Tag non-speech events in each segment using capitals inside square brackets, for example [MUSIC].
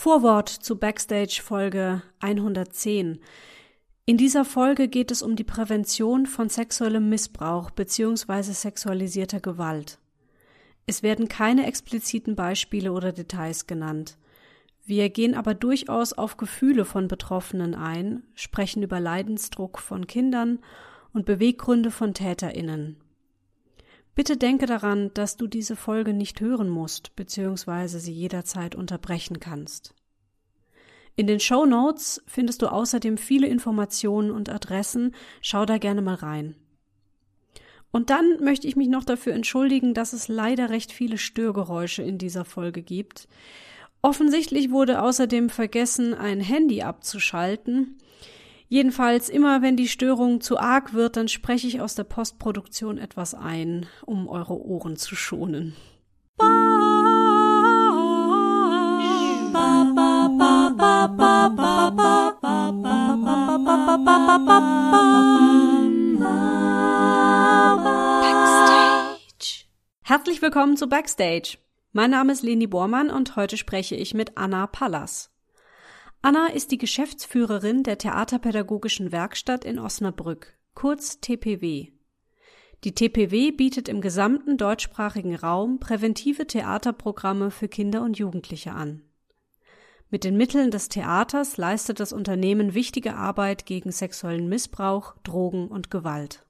Vorwort zu Backstage Folge 110. In dieser Folge geht es um die Prävention von sexuellem Missbrauch bzw. sexualisierter Gewalt. Es werden keine expliziten Beispiele oder Details genannt. Wir gehen aber durchaus auf Gefühle von Betroffenen ein, sprechen über Leidensdruck von Kindern und Beweggründe von Täterinnen. Bitte denke daran, dass du diese Folge nicht hören musst bzw. sie jederzeit unterbrechen kannst. In den Show Notes findest du außerdem viele Informationen und Adressen, schau da gerne mal rein. Und dann möchte ich mich noch dafür entschuldigen, dass es leider recht viele Störgeräusche in dieser Folge gibt. Offensichtlich wurde außerdem vergessen, ein Handy abzuschalten. Jedenfalls immer, wenn die Störung zu arg wird, dann spreche ich aus der Postproduktion etwas ein, um eure Ohren zu schonen. Backstage. Herzlich willkommen zu Backstage. Mein Name ist Leni Bormann und heute spreche ich mit Anna Pallas. Anna ist die Geschäftsführerin der Theaterpädagogischen Werkstatt in Osnabrück, kurz TPW. Die TPW bietet im gesamten deutschsprachigen Raum präventive Theaterprogramme für Kinder und Jugendliche an. Mit den Mitteln des Theaters leistet das Unternehmen wichtige Arbeit gegen sexuellen Missbrauch, Drogen und Gewalt.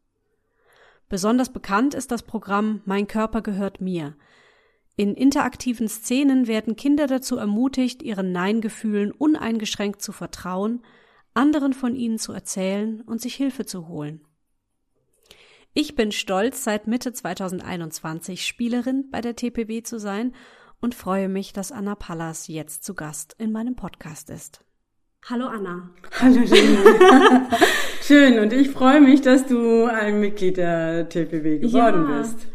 Besonders bekannt ist das Programm Mein Körper gehört mir, in interaktiven Szenen werden Kinder dazu ermutigt, ihren Nein-Gefühlen uneingeschränkt zu vertrauen, anderen von ihnen zu erzählen und sich Hilfe zu holen. Ich bin stolz, seit Mitte 2021 Spielerin bei der TPW zu sein und freue mich, dass Anna Pallas jetzt zu Gast in meinem Podcast ist. Hallo Anna. Hallo Lena. [LAUGHS] Schön und ich freue mich, dass du ein Mitglied der TPW geworden ja. bist.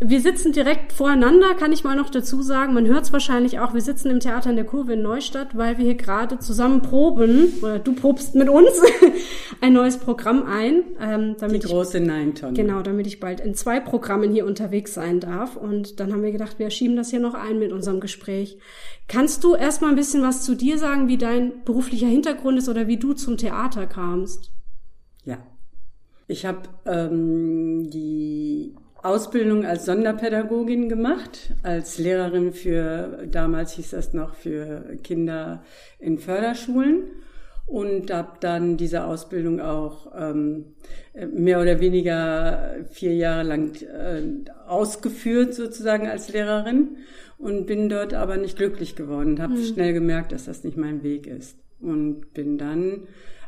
Wir sitzen direkt voreinander, kann ich mal noch dazu sagen. Man hört es wahrscheinlich auch. Wir sitzen im Theater in der Kurve in Neustadt, weil wir hier gerade zusammen proben, oder du probst mit uns, [LAUGHS] ein neues Programm ein. Ähm, damit Die große Nein-Tonne. Genau, damit ich bald in zwei Programmen hier unterwegs sein darf. Und dann haben wir gedacht, wir schieben das hier noch ein mit unserem Gespräch. Kannst du erstmal ein bisschen was zu dir sagen, wie dein beruflicher Hintergrund ist oder wie du zum Theater kamst? Ja. Ich habe ähm, die Ausbildung als Sonderpädagogin gemacht, als Lehrerin für, damals hieß das noch, für Kinder in Förderschulen und habe dann diese Ausbildung auch ähm, mehr oder weniger vier Jahre lang äh, ausgeführt sozusagen als Lehrerin und bin dort aber nicht glücklich geworden, habe mhm. schnell gemerkt, dass das nicht mein Weg ist und bin dann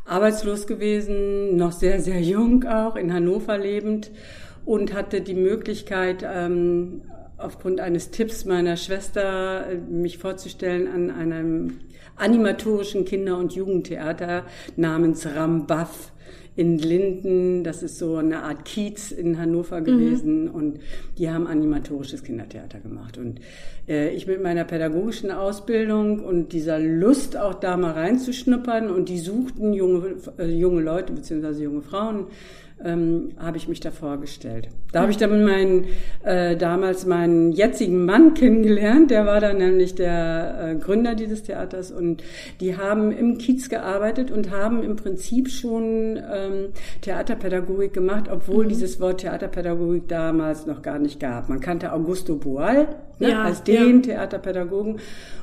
arbeitslos gewesen, noch sehr, sehr jung auch, in Hannover lebend und hatte die Möglichkeit, ähm, aufgrund eines Tipps meiner Schwester, äh, mich vorzustellen an einem animatorischen Kinder- und Jugendtheater namens Rambaff in Linden. Das ist so eine Art Kiez in Hannover mhm. gewesen mhm. und die haben animatorisches Kindertheater gemacht. Und äh, ich mit meiner pädagogischen Ausbildung und dieser Lust auch da mal reinzuschnuppern und die suchten junge, äh, junge Leute beziehungsweise junge Frauen, ähm, habe ich mich da vorgestellt. Da habe ich dann meinen, äh, damals meinen jetzigen Mann [LAUGHS] kennengelernt, der war dann nämlich der äh, Gründer dieses Theaters und die haben im Kiez gearbeitet und haben im Prinzip schon ähm, Theaterpädagogik gemacht, obwohl mhm. dieses Wort Theaterpädagogik damals noch gar nicht gab. Man kannte Augusto Boal ne, ja, als den ja. Theaterpädagogen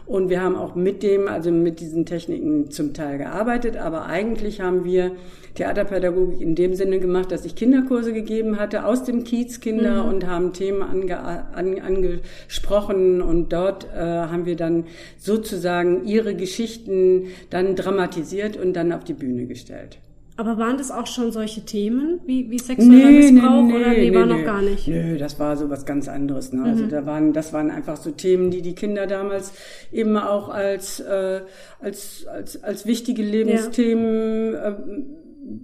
und wir haben auch mit dem, also mit diesen Techniken zum Teil gearbeitet, aber eigentlich haben wir Theaterpädagogik in dem Sinne gemacht, dass ich Kinderkurse gegeben hatte aus dem Kiez Kinder mhm. und haben Themen ange, an, angesprochen und dort äh, haben wir dann sozusagen ihre Geschichten dann dramatisiert und dann auf die Bühne gestellt. Aber waren das auch schon solche Themen wie, wie sexueller nee, Missbrauch nee, oder nee, nee, war noch gar nicht? Nö, das war so was ganz anderes. Ne? Also mhm. da waren, das waren einfach so Themen, die die Kinder damals eben auch als äh, als als als wichtige Lebensthemen ja. äh,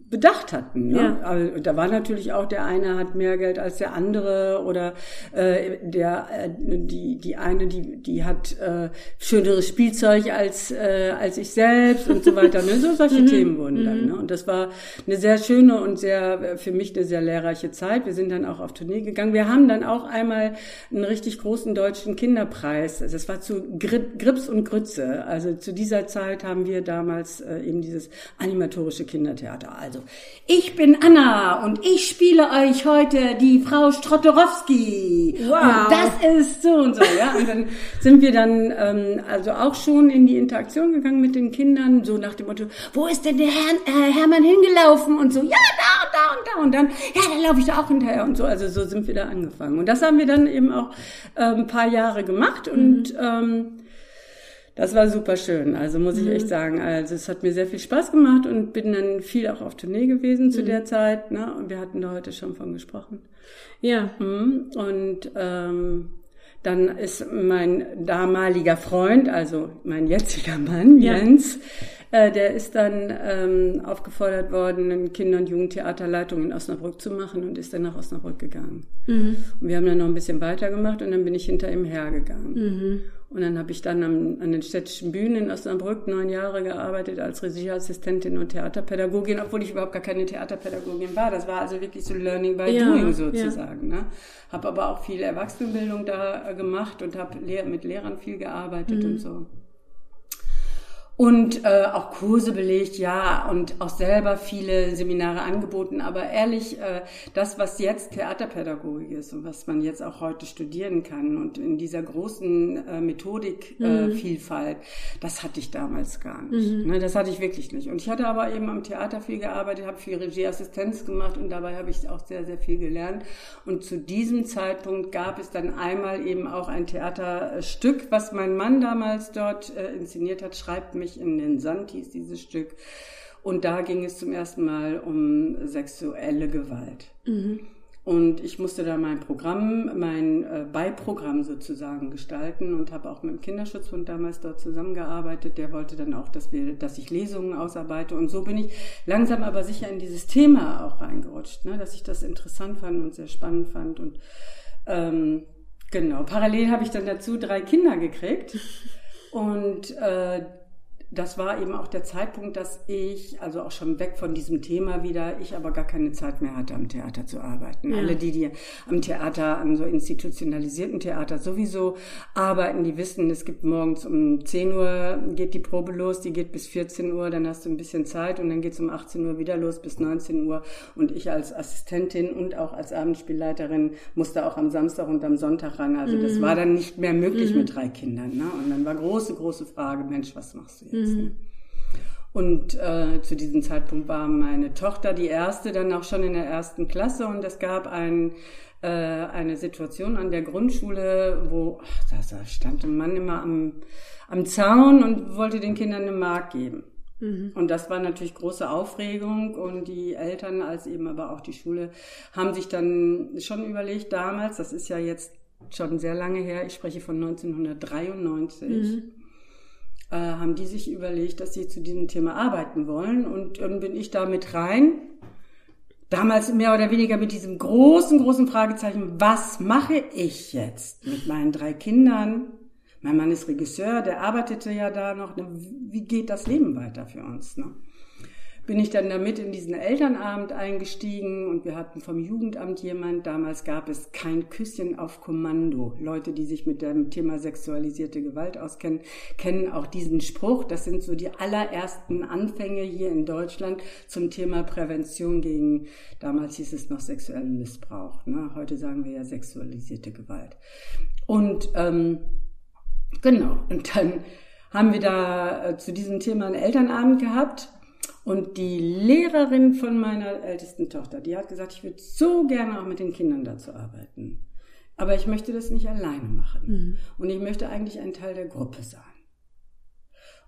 bedacht hatten. Ne? Ja. Also, da war natürlich auch der eine hat mehr Geld als der andere oder äh, der äh, die die eine die die hat äh, schöneres Spielzeug als äh, als ich selbst und so weiter. Ne? So solche [LAUGHS] mhm. Themen wurden dann. Mhm. Ne? Und das war eine sehr schöne und sehr für mich eine sehr lehrreiche Zeit. Wir sind dann auch auf Tournee gegangen. Wir haben dann auch einmal einen richtig großen deutschen Kinderpreis. Also das war zu Grips und Grütze. Also zu dieser Zeit haben wir damals äh, eben dieses animatorische Kindertheater. Also ich bin Anna und ich spiele euch heute die Frau Strottorowski. Wow. Und das ist so und so. Ja, und dann sind wir dann ähm, also auch schon in die Interaktion gegangen mit den Kindern, so nach dem Motto, wo ist denn der Herr, äh, Hermann hingelaufen und so, ja da und da und da und dann, ja, da laufe ich da auch hinterher und so. Also so sind wir da angefangen. Und das haben wir dann eben auch äh, ein paar Jahre gemacht und mhm. ähm, das war super schön. Also muss ich mhm. echt sagen. Also es hat mir sehr viel Spaß gemacht und bin dann viel auch auf Tournee gewesen zu mhm. der Zeit. Ne? Und wir hatten da heute schon von gesprochen. Ja. Mhm. Und ähm, dann ist mein damaliger Freund, also mein jetziger Mann, ja. Jens, äh, der ist dann ähm, aufgefordert worden, eine Kinder- und Jugendtheaterleitung in Osnabrück zu machen und ist dann nach Osnabrück gegangen. Mhm. Und wir haben dann noch ein bisschen weitergemacht und dann bin ich hinter ihm hergegangen. Und dann habe ich dann am, an den städtischen Bühnen in Osnabrück neun Jahre gearbeitet als Regieassistentin und Theaterpädagogin, obwohl ich überhaupt gar keine Theaterpädagogin war. Das war also wirklich so Learning by ja, Doing sozusagen. Ja. Ne? Habe aber auch viel Erwachsenenbildung da äh, gemacht und habe mit Lehrern viel gearbeitet mhm. und so und äh, auch Kurse belegt, ja, und auch selber viele Seminare angeboten. Aber ehrlich, äh, das, was jetzt Theaterpädagogik ist und was man jetzt auch heute studieren kann und in dieser großen äh, Methodikvielfalt, äh, mhm. das hatte ich damals gar nicht. Mhm. Ne, das hatte ich wirklich nicht. Und ich hatte aber eben am Theater viel gearbeitet, habe viel Regieassistenz gemacht und dabei habe ich auch sehr, sehr viel gelernt. Und zu diesem Zeitpunkt gab es dann einmal eben auch ein Theaterstück, was mein Mann damals dort äh, inszeniert hat, schreibt mich in den Sand hieß dieses Stück. Und da ging es zum ersten Mal um sexuelle Gewalt. Mhm. Und ich musste da mein Programm, mein äh, Beiprogramm sozusagen gestalten und habe auch mit dem Kinderschutzbund damals dort zusammengearbeitet. Der wollte dann auch, dass wir, dass ich Lesungen ausarbeite. Und so bin ich langsam aber sicher in dieses Thema auch reingerutscht, ne? dass ich das interessant fand und sehr spannend fand. Und ähm, genau, parallel habe ich dann dazu drei Kinder gekriegt. [LAUGHS] Und äh, das war eben auch der Zeitpunkt, dass ich, also auch schon weg von diesem Thema wieder, ich aber gar keine Zeit mehr hatte, am Theater zu arbeiten. Ja. Alle, die, die am Theater, an so institutionalisierten Theater sowieso arbeiten, die wissen, es gibt morgens um 10 Uhr geht die Probe los, die geht bis 14 Uhr, dann hast du ein bisschen Zeit und dann geht's um 18 Uhr wieder los bis 19 Uhr. Und ich als Assistentin und auch als Abendspielleiterin musste auch am Samstag und am Sonntag ran. Also das mhm. war dann nicht mehr möglich mhm. mit drei Kindern. Ne? Und dann war große, große Frage, Mensch, was machst du jetzt? Mhm. Und äh, zu diesem Zeitpunkt war meine Tochter die erste, dann auch schon in der ersten Klasse. Und es gab ein, äh, eine Situation an der Grundschule, wo ach, da stand ein Mann immer am, am Zaun und wollte den Kindern eine Mark geben. Mhm. Und das war natürlich große Aufregung und die Eltern als eben aber auch die Schule haben sich dann schon überlegt damals, das ist ja jetzt schon sehr lange her, ich spreche von 1993, mhm äh, haben die sich überlegt, dass sie zu diesem Thema arbeiten wollen. Und dann bin ich da mit rein. Damals mehr oder weniger mit diesem großen, großen Fragezeichen, was mache ich jetzt mit meinen drei Kindern? Mein Mann ist Regisseur, der arbeitete ja da noch. Wie geht das Leben weiter für uns? Ne? Bin ich dann damit in diesen Elternabend eingestiegen und wir hatten vom Jugendamt jemand. Damals gab es kein Küsschen auf Kommando. Leute, die sich mit dem Thema sexualisierte Gewalt auskennen, kennen auch diesen Spruch. Das sind so die allerersten Anfänge hier in Deutschland zum Thema Prävention gegen, damals hieß es noch sexuellen Missbrauch. Ne? Heute sagen wir ja sexualisierte Gewalt. Und ähm, genau, und dann haben wir da äh, zu diesem Thema einen Elternabend gehabt und die Lehrerin von meiner ältesten Tochter, die hat gesagt, ich würde so gerne auch mit den Kindern dazu arbeiten. Aber ich möchte das nicht alleine machen. Mhm. Und ich möchte eigentlich ein Teil der Gruppe sein.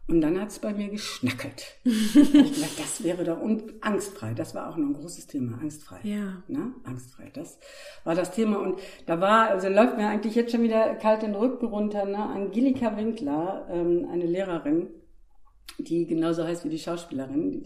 Und dann hat es bei mir geschnackelt. [LAUGHS] ich gedacht, das wäre doch und angstfrei. Das war auch noch ein großes Thema, angstfrei. Ja. Ne? Angstfrei. Das war das Thema. Und da war, also läuft mir eigentlich jetzt schon wieder kalt den Rücken runter. Ne? Angelika Winkler, ähm, eine Lehrerin, die genauso heißt wie die Schauspielerin,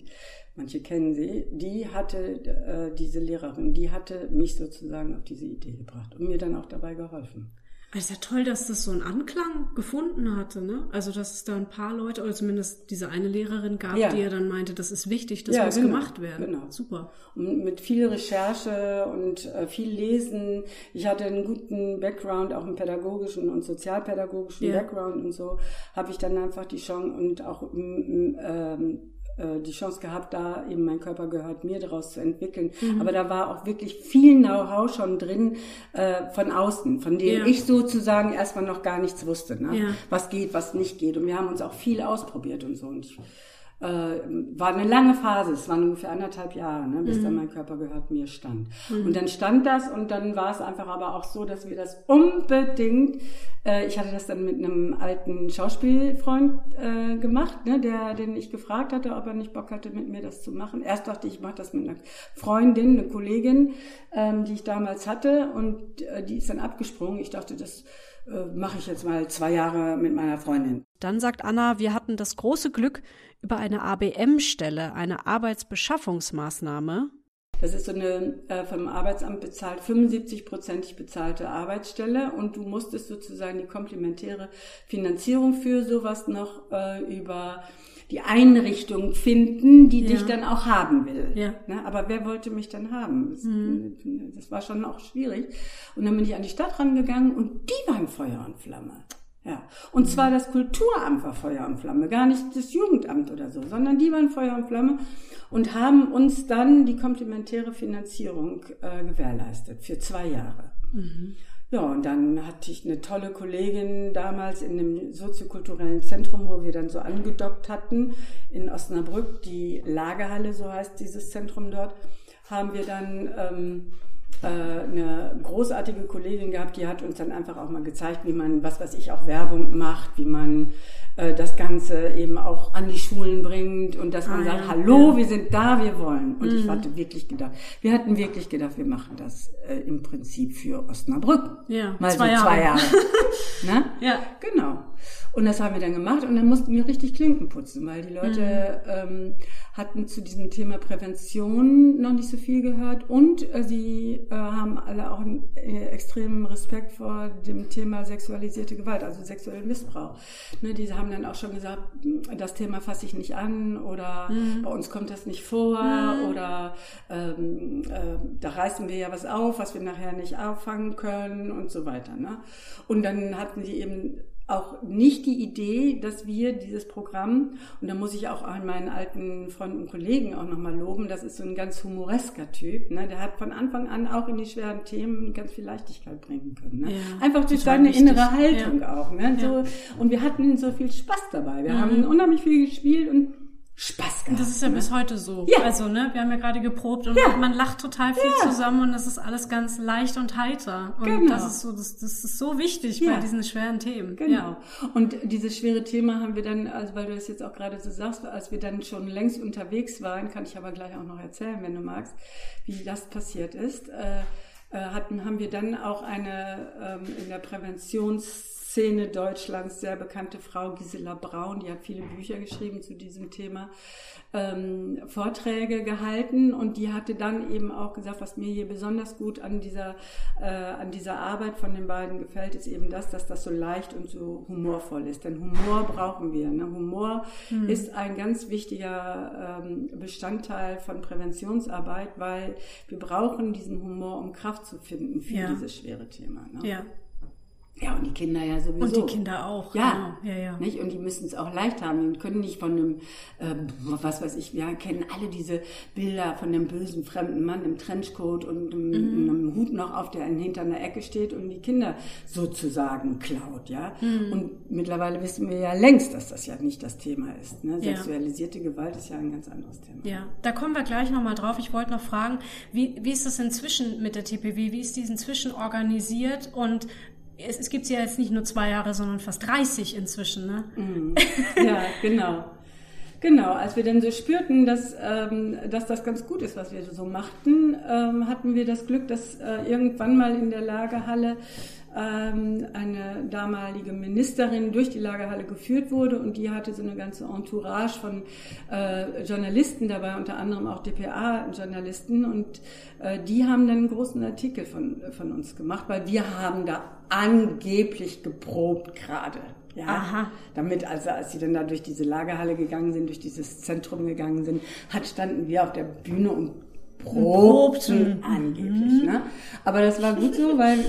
manche kennen sie, die hatte, äh, diese Lehrerin, die hatte mich sozusagen auf diese Idee gebracht und mir dann auch dabei geholfen. Es ist ja toll, dass das so einen Anklang gefunden hatte, ne? Also, dass es da ein paar Leute, oder zumindest diese eine Lehrerin gab, ja. die ja dann meinte, das ist wichtig, das ja, muss genau, gemacht werden. Genau. Super. Und mit viel Recherche und äh, viel Lesen. Ich hatte einen guten Background, auch einen pädagogischen und sozialpädagogischen ja. Background und so, habe ich dann einfach die Chance und auch ähm, äh, die Chance gehabt, da eben mein Körper gehört mir daraus zu entwickeln. Mhm. Aber da war auch wirklich viel Know-how schon drin äh, von außen, von dem ja. ich sozusagen erstmal noch gar nichts wusste, ne? Ja. was geht, was nicht geht. Und wir haben uns auch viel ausprobiert und so. Und ich äh, war eine lange Phase, es waren ungefähr anderthalb Jahre, ne, bis mhm. dann mein Körper gehört mir stand. Mhm. Und dann stand das und dann war es einfach aber auch so, dass wir das unbedingt, äh, ich hatte das dann mit einem alten Schauspielfreund äh, gemacht, ne, der, den ich gefragt hatte, ob er nicht Bock hatte, mit mir das zu machen. Erst dachte ich, ich mache das mit einer Freundin, eine Kollegin, ähm, die ich damals hatte und äh, die ist dann abgesprungen. Ich dachte, das mache ich jetzt mal zwei Jahre mit meiner Freundin. Dann sagt Anna, wir hatten das große Glück, über eine ABM-Stelle, eine Arbeitsbeschaffungsmaßnahme. Das ist so eine äh, vom Arbeitsamt bezahlt, 75-prozentig bezahlte Arbeitsstelle und du musstest sozusagen die komplementäre Finanzierung für sowas noch äh, über die Einrichtung finden, die ja. dich dann auch haben will. Ja. Ne? Aber wer wollte mich dann haben? Das, mhm. das war schon auch schwierig. Und dann bin ich an die Stadt rangegangen und die waren Feuer und Flamme. Ja. Und zwar das Kulturamt war Feuer und Flamme, gar nicht das Jugendamt oder so, sondern die waren Feuer und Flamme und haben uns dann die komplementäre Finanzierung äh, gewährleistet für zwei Jahre. Mhm. Ja, und dann hatte ich eine tolle Kollegin damals in dem soziokulturellen Zentrum, wo wir dann so angedockt hatten, in Osnabrück, die Lagerhalle, so heißt dieses Zentrum dort, haben wir dann ähm, äh, eine großartige Kollegin gehabt, die hat uns dann einfach auch mal gezeigt, wie man, was weiß ich, auch Werbung macht, wie man äh, das Ganze eben auch an die Schulen bringt und dass man ah, sagt, ja, hallo, ja. wir sind da, wir wollen. Und mhm. ich hatte wirklich gedacht, wir hatten wirklich gedacht, wir machen das äh, im Prinzip für Osnabrück. Ja, mal zwei so zwei Jahre. [LAUGHS] ne? Ja. Genau. Und das haben wir dann gemacht und dann mussten wir richtig Klinken putzen, weil die Leute mhm. ähm, hatten zu diesem Thema Prävention noch nicht so viel gehört und äh, sie äh, haben alle auch einen äh, extremen Respekt vor dem Thema sexualisierte Gewalt, also sexuellen Missbrauch. Ne, die haben dann auch schon gesagt, das Thema fasse ich nicht an oder mhm. bei uns kommt das nicht vor mhm. oder ähm, äh, da reißen wir ja was auf, was wir nachher nicht auffangen können und so weiter. Ne? Und dann hatten sie eben auch nicht die Idee, dass wir dieses Programm, und da muss ich auch an meinen alten Freunden und Kollegen auch nochmal loben, das ist so ein ganz humoresker Typ, ne? der hat von Anfang an auch in die schweren Themen ganz viel Leichtigkeit bringen können. Ne? Ja, Einfach durch seine wichtig. innere Haltung ja. auch. Ne? So, ja. Und wir hatten so viel Spaß dabei. Wir mhm. haben unheimlich viel gespielt und Spaß gehabt. Das ist ja ne? bis heute so. Ja. Also, ne, wir haben ja gerade geprobt und ja. man lacht total viel ja. zusammen und das ist alles ganz leicht und heiter. Und genau. das ist so, das, das ist so wichtig ja. bei diesen schweren Themen. Genau. Und dieses schwere Thema haben wir dann, also weil du das jetzt auch gerade so sagst, als wir dann schon längst unterwegs waren, kann ich aber gleich auch noch erzählen, wenn du magst, wie das passiert ist. Äh, äh hatten, haben wir dann auch eine ähm, in der Präventions Szene Deutschlands sehr bekannte Frau Gisela Braun, die hat viele Bücher geschrieben zu diesem Thema, ähm, Vorträge gehalten und die hatte dann eben auch gesagt, was mir hier besonders gut an dieser, äh, an dieser Arbeit von den beiden gefällt, ist eben das, dass das so leicht und so humorvoll ist. Denn Humor brauchen wir. Ne? Humor mhm. ist ein ganz wichtiger ähm, Bestandteil von Präventionsarbeit, weil wir brauchen diesen Humor, um Kraft zu finden für ja. dieses schwere Thema. Ne? Ja. Ja, und die Kinder ja sowieso. Und die Kinder auch. Ja, genau. ja, ja. Nicht? Und die müssen es auch leicht haben. Die können nicht von einem, ähm, was weiß ich, wir kennen alle diese Bilder von dem bösen fremden Mann im Trenchcoat und einem, mhm. einem Hut noch auf, der hinter einer Ecke steht und die Kinder sozusagen klaut, ja. Mhm. Und mittlerweile wissen wir ja längst, dass das ja nicht das Thema ist. Ne? Sexualisierte ja. Gewalt ist ja ein ganz anderes Thema. Ja, da kommen wir gleich nochmal drauf. Ich wollte noch fragen, wie, wie ist das inzwischen mit der TPW? Wie ist die inzwischen organisiert und es, es gibt ja jetzt nicht nur zwei Jahre, sondern fast 30 inzwischen, ne? Mhm. Ja, genau. Genau, als wir dann so spürten, dass, ähm, dass das ganz gut ist, was wir so machten, ähm, hatten wir das Glück, dass äh, irgendwann mal in der Lagerhalle eine damalige Ministerin durch die Lagerhalle geführt wurde und die hatte so eine ganze Entourage von äh, Journalisten dabei, unter anderem auch DPA-Journalisten und äh, die haben dann einen großen Artikel von, von uns gemacht, weil wir haben da angeblich geprobt gerade. Ja, Aha. damit also als sie dann da durch diese Lagerhalle gegangen sind, durch dieses Zentrum gegangen sind, hat standen wir auf der Bühne und probten angeblich. Mhm. Ne? Aber das war gut so, weil,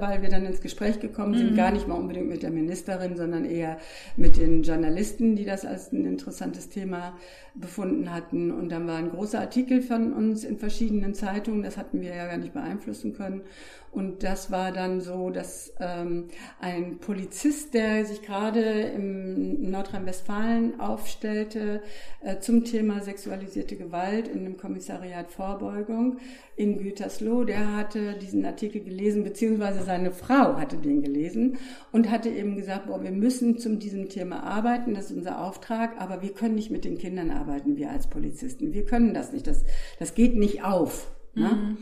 weil wir dann ins Gespräch gekommen sind, mhm. gar nicht mal unbedingt mit der Ministerin, sondern eher mit den Journalisten, die das als ein interessantes Thema befunden hatten. Und dann war ein großer Artikel von uns in verschiedenen Zeitungen, das hatten wir ja gar nicht beeinflussen können. Und das war dann so, dass ähm, ein Polizist, der sich gerade im Nordrhein-Westfalen aufstellte äh, zum Thema sexualisierte Gewalt in dem Kommissariat Vorbeugung in Gütersloh, der hatte diesen Artikel gelesen, beziehungsweise seine Frau hatte den gelesen und hatte eben gesagt, boah, wir müssen zum diesem Thema arbeiten, das ist unser Auftrag, aber wir können nicht mit den Kindern arbeiten, wir als Polizisten. Wir können das nicht, das, das geht nicht auf. Ne?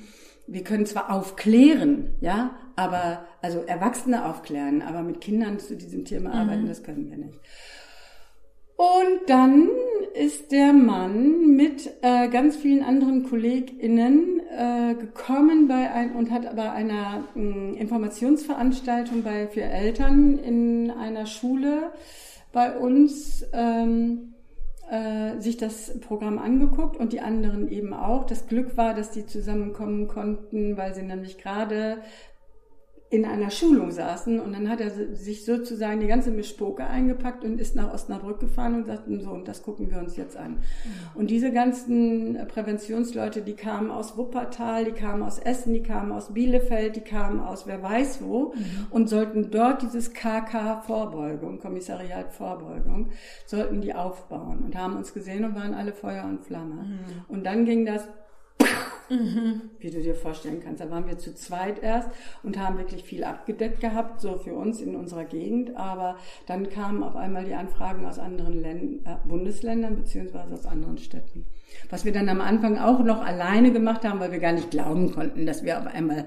Wir können zwar aufklären, ja, aber also Erwachsene aufklären, aber mit Kindern zu diesem Thema mhm. arbeiten, das können wir nicht. Und dann ist der Mann mit äh, ganz vielen anderen KollegInnen äh, gekommen bei ein, und hat bei einer äh, Informationsveranstaltung bei für Eltern in einer Schule bei uns ähm, äh, sich das Programm angeguckt und die anderen eben auch. Das Glück war, dass die zusammenkommen konnten, weil sie nämlich gerade in einer Schulung saßen und dann hat er sich sozusagen die ganze Mischpoke eingepackt und ist nach Osnabrück gefahren und sagte so, und das gucken wir uns jetzt an. Mhm. Und diese ganzen Präventionsleute, die kamen aus Wuppertal, die kamen aus Essen, die kamen aus Bielefeld, die kamen aus wer weiß wo mhm. und sollten dort dieses KK Vorbeugung, Kommissariat Vorbeugung, sollten die aufbauen und haben uns gesehen und waren alle Feuer und Flamme. Mhm. Und dann ging das Mhm. Wie du dir vorstellen kannst. Da waren wir zu zweit erst und haben wirklich viel abgedeckt gehabt, so für uns in unserer Gegend. Aber dann kamen auf einmal die Anfragen aus anderen Länd äh, Bundesländern beziehungsweise aus anderen Städten. Was wir dann am Anfang auch noch alleine gemacht haben, weil wir gar nicht glauben konnten, dass wir auf einmal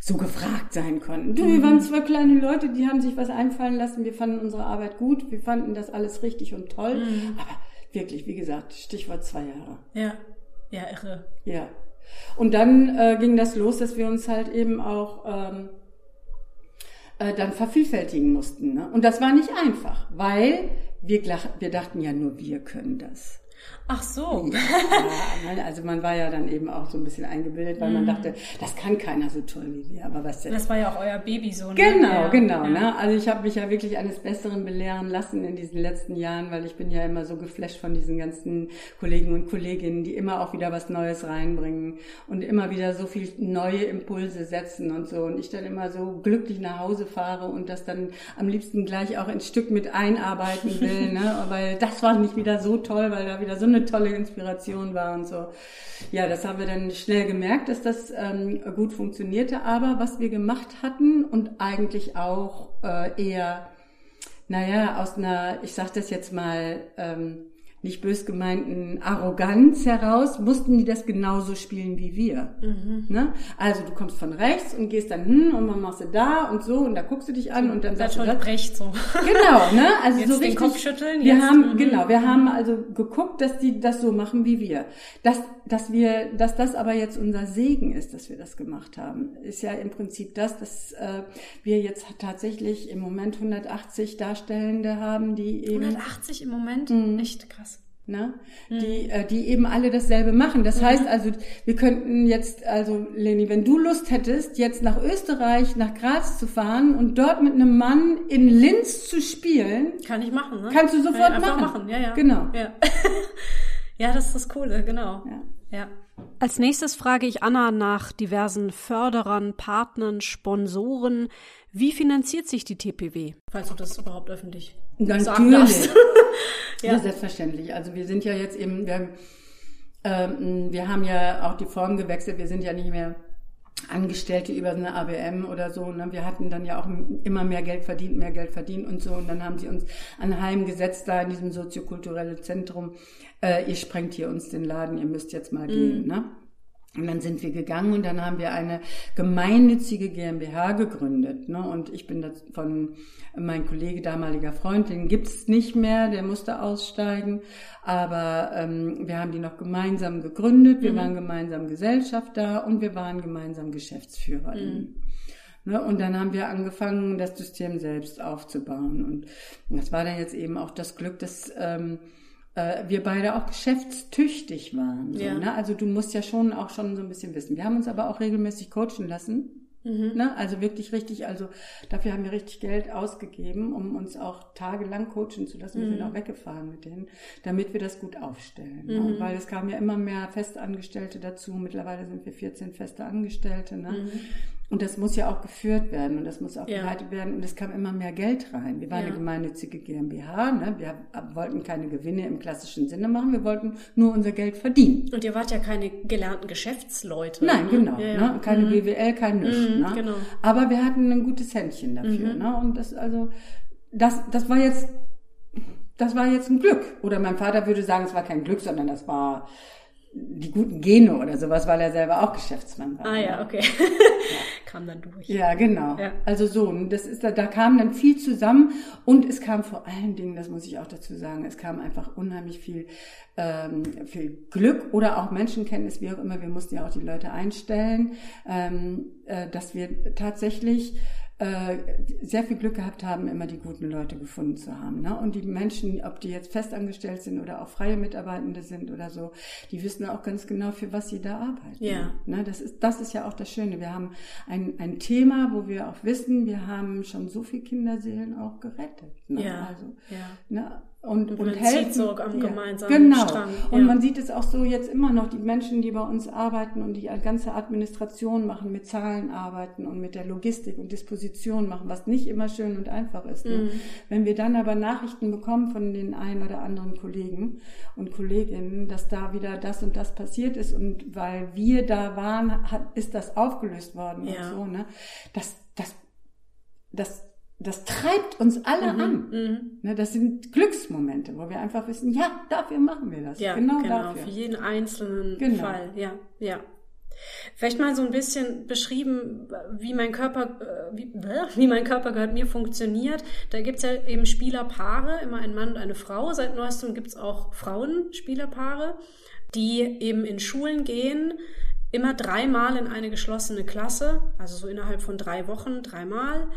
so gefragt sein konnten. Du, wir waren zwei kleine Leute, die haben sich was einfallen lassen. Wir fanden unsere Arbeit gut. Wir fanden das alles richtig und toll. Mhm. Aber wirklich, wie gesagt, Stichwort zwei Jahre. Ja. Ja, irre. Ja. Und dann äh, ging das los, dass wir uns halt eben auch ähm, äh, dann vervielfältigen mussten. Ne? Und das war nicht einfach, weil wir, wir dachten ja nur, wir können das. Ach so. Ja, also man war ja dann eben auch so ein bisschen eingebildet, weil man mhm. dachte, das kann keiner so toll wie wir. Aber was denn? Das war ja auch euer Baby so. Ne? Genau, ja, genau. Ja. Ne? Also ich habe mich ja wirklich eines Besseren belehren lassen in diesen letzten Jahren, weil ich bin ja immer so geflasht von diesen ganzen Kollegen und Kolleginnen, die immer auch wieder was Neues reinbringen und immer wieder so viel neue Impulse setzen und so. Und ich dann immer so glücklich nach Hause fahre und das dann am liebsten gleich auch ins Stück mit einarbeiten will, ne? [LAUGHS] weil das war nicht wieder so toll, weil da wieder so eine tolle Inspiration war und so. Ja, das haben wir dann schnell gemerkt, dass das ähm, gut funktionierte. Aber was wir gemacht hatten und eigentlich auch äh, eher, naja, aus einer, ich sag das jetzt mal, ähm, nicht bös gemeinten Arroganz heraus, mussten die das genauso spielen wie wir. Mhm. Ne? Also du kommst von rechts und gehst dann hin und dann machst du da und so und da guckst du dich an und dann sagst du das. Brecht so. Genau, ne? Also jetzt so richtig. Den Kopf schütteln. Wir jetzt, haben mhm. genau, wir haben also geguckt, dass die das so machen wie wir. Dass dass wir, dass das aber jetzt unser Segen ist, dass wir das gemacht haben, ist ja im Prinzip das, dass äh, wir jetzt tatsächlich im Moment 180 Darstellende haben, die eben 180 im Moment, mhm. echt krass ne? Mhm. die, äh, die eben alle dasselbe machen. Das mhm. heißt also, wir könnten jetzt, also Leni, wenn du Lust hättest, jetzt nach Österreich, nach Graz zu fahren und dort mit einem Mann in Linz zu spielen. Kann ich machen, ne? Kannst du sofort Kann ich machen. machen. Ja, ja. Genau. Ja. [LAUGHS] ja, das ist das Coole, genau. Ja. ja. Als nächstes frage ich Anna nach diversen Förderern, Partnern, Sponsoren. Wie finanziert sich die TPW? Falls du das überhaupt öffentlich Natürlich. [LAUGHS] [LAUGHS] ja. ja, selbstverständlich. Also wir sind ja jetzt eben, wir haben, ähm, wir haben ja auch die Form gewechselt. Wir sind ja nicht mehr Angestellte über eine ABM oder so. Ne? Wir hatten dann ja auch immer mehr Geld verdient, mehr Geld verdient und so. Und dann haben sie uns anheimgesetzt da in diesem soziokulturellen Zentrum. Äh, ihr sprengt hier uns den Laden, ihr müsst jetzt mal mm. gehen. Ne? Und dann sind wir gegangen und dann haben wir eine gemeinnützige GmbH gegründet. Ne? Und ich bin das von mein Kollege, damaliger Freund, den gibt's nicht mehr, der musste aussteigen. Aber ähm, wir haben die noch gemeinsam gegründet, wir mhm. waren gemeinsam Gesellschafter und wir waren gemeinsam Geschäftsführer. Mhm. Ne? Und dann haben wir angefangen, das System selbst aufzubauen. Und das war dann jetzt eben auch das Glück, dass ähm, äh, wir beide auch geschäftstüchtig waren. So, ja. ne? Also du musst ja schon auch schon so ein bisschen wissen. Wir haben uns aber auch regelmäßig coachen lassen. Mhm. Ne? Also wirklich richtig, also dafür haben wir richtig Geld ausgegeben, um uns auch tagelang coachen zu lassen. Wir sind mhm. auch weggefahren mit denen, damit wir das gut aufstellen. Ne? Mhm. Ne? Weil es kamen ja immer mehr Festangestellte dazu. Mittlerweile sind wir 14 feste Angestellte. Ne? Und das muss ja auch geführt werden und das muss auch ja. geleitet werden und es kam immer mehr Geld rein. Wir waren ja. eine gemeinnützige GmbH, ne? wir wollten keine Gewinne im klassischen Sinne machen, wir wollten nur unser Geld verdienen. Und ihr wart ja keine gelernten Geschäftsleute. Nein, ne? genau. Ja, ne? Keine mhm. BWL, kein Nichts. Mhm, ne? genau. Aber wir hatten ein gutes Händchen dafür. Mhm. Ne? Und das also, das, das war jetzt, das war jetzt ein Glück. Oder mein Vater würde sagen, es war kein Glück, sondern das war die guten Gene oder sowas, weil er selber auch Geschäftsmann war. Ah ja, okay. [LAUGHS] ja. kam dann durch. Ja, genau. Ja. Also so, das ist da, da kam dann viel zusammen und es kam vor allen Dingen, das muss ich auch dazu sagen, es kam einfach unheimlich viel, ähm, viel Glück oder auch Menschenkenntnis, wie auch immer. Wir mussten ja auch die Leute einstellen, ähm, äh, dass wir tatsächlich äh, sehr viel Glück gehabt haben, immer die guten Leute gefunden zu haben. Ne? Und die Menschen, ob die jetzt festangestellt sind oder auch freie Mitarbeitende sind oder so, die wissen auch ganz genau, für was sie da arbeiten. Ja. Ne? Das, ist, das ist ja auch das Schöne. Wir haben ein, ein Thema, wo wir auch wissen, wir haben schon so viele Kinderseelen auch gerettet. Ne? Ja. Also, ja. Ne? Und, und, und helfen. So am ja, gemeinsamen genau. Strang. Und man sieht es auch so jetzt immer noch, die Menschen, die bei uns arbeiten und die ganze Administration machen, mit Zahlen arbeiten und mit der Logistik und Disposition machen, was nicht immer schön und einfach ist. Ne? Mhm. Wenn wir dann aber Nachrichten bekommen von den einen oder anderen Kollegen und Kolleginnen, dass da wieder das und das passiert ist und weil wir da waren, hat, ist das aufgelöst worden ja. und so, ne? Das, das, das das treibt uns alle mhm, an. Mhm. Ne, das sind Glücksmomente, wo wir einfach wissen, ja, dafür machen wir das. Ja, genau, genau dafür. für jeden einzelnen genau. Fall. Ja, ja. Vielleicht mal so ein bisschen beschrieben, wie mein Körper, äh, wie, wie mein Körper gehört mir funktioniert. Da gibt's ja eben Spielerpaare, immer ein Mann und eine Frau. Seit neuestem gibt's auch Frauenspielerpaare, die eben in Schulen gehen, immer dreimal in eine geschlossene Klasse, also so innerhalb von drei Wochen, dreimal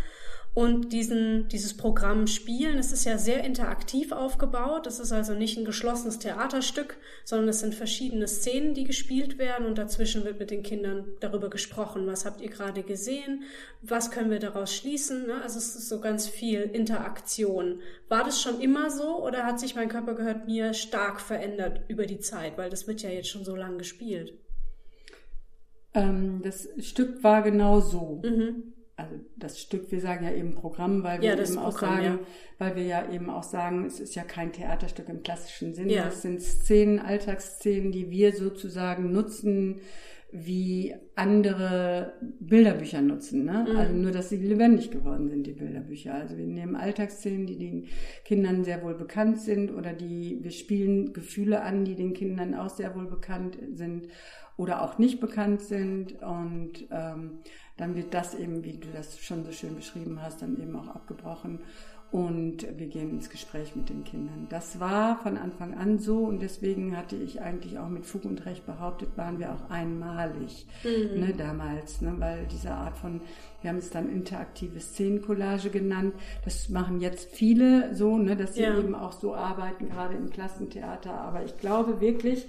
und diesen, dieses Programm spielen. Es ist ja sehr interaktiv aufgebaut. Es ist also nicht ein geschlossenes Theaterstück, sondern es sind verschiedene Szenen, die gespielt werden und dazwischen wird mit den Kindern darüber gesprochen. Was habt ihr gerade gesehen? Was können wir daraus schließen? Ne? Also es ist so ganz viel Interaktion. War das schon immer so oder hat sich mein Körper gehört mir stark verändert über die Zeit? Weil das wird ja jetzt schon so lang gespielt. Ähm, das Stück war genau so. Mhm also das Stück, wir sagen ja eben Programm, weil wir ja, eben auch Programm, sagen, ja. weil wir ja eben auch sagen, es ist ja kein Theaterstück im klassischen Sinne. Ja. Es sind Szenen, Alltagsszenen, die wir sozusagen nutzen, wie andere Bilderbücher nutzen. Ne? Mhm. Also nur, dass sie lebendig geworden sind, die Bilderbücher. Also wir nehmen Alltagsszenen, die den Kindern sehr wohl bekannt sind oder die, wir spielen Gefühle an, die den Kindern auch sehr wohl bekannt sind oder auch nicht bekannt sind und ähm, dann wird das eben, wie du das schon so schön beschrieben hast, dann eben auch abgebrochen und wir gehen ins Gespräch mit den Kindern. Das war von Anfang an so und deswegen hatte ich eigentlich auch mit Fug und Recht behauptet, waren wir auch einmalig mhm. ne, damals, ne, weil diese Art von, wir haben es dann interaktive Szenencollage genannt, das machen jetzt viele so, ne, dass sie ja. eben auch so arbeiten, gerade im Klassentheater, aber ich glaube wirklich,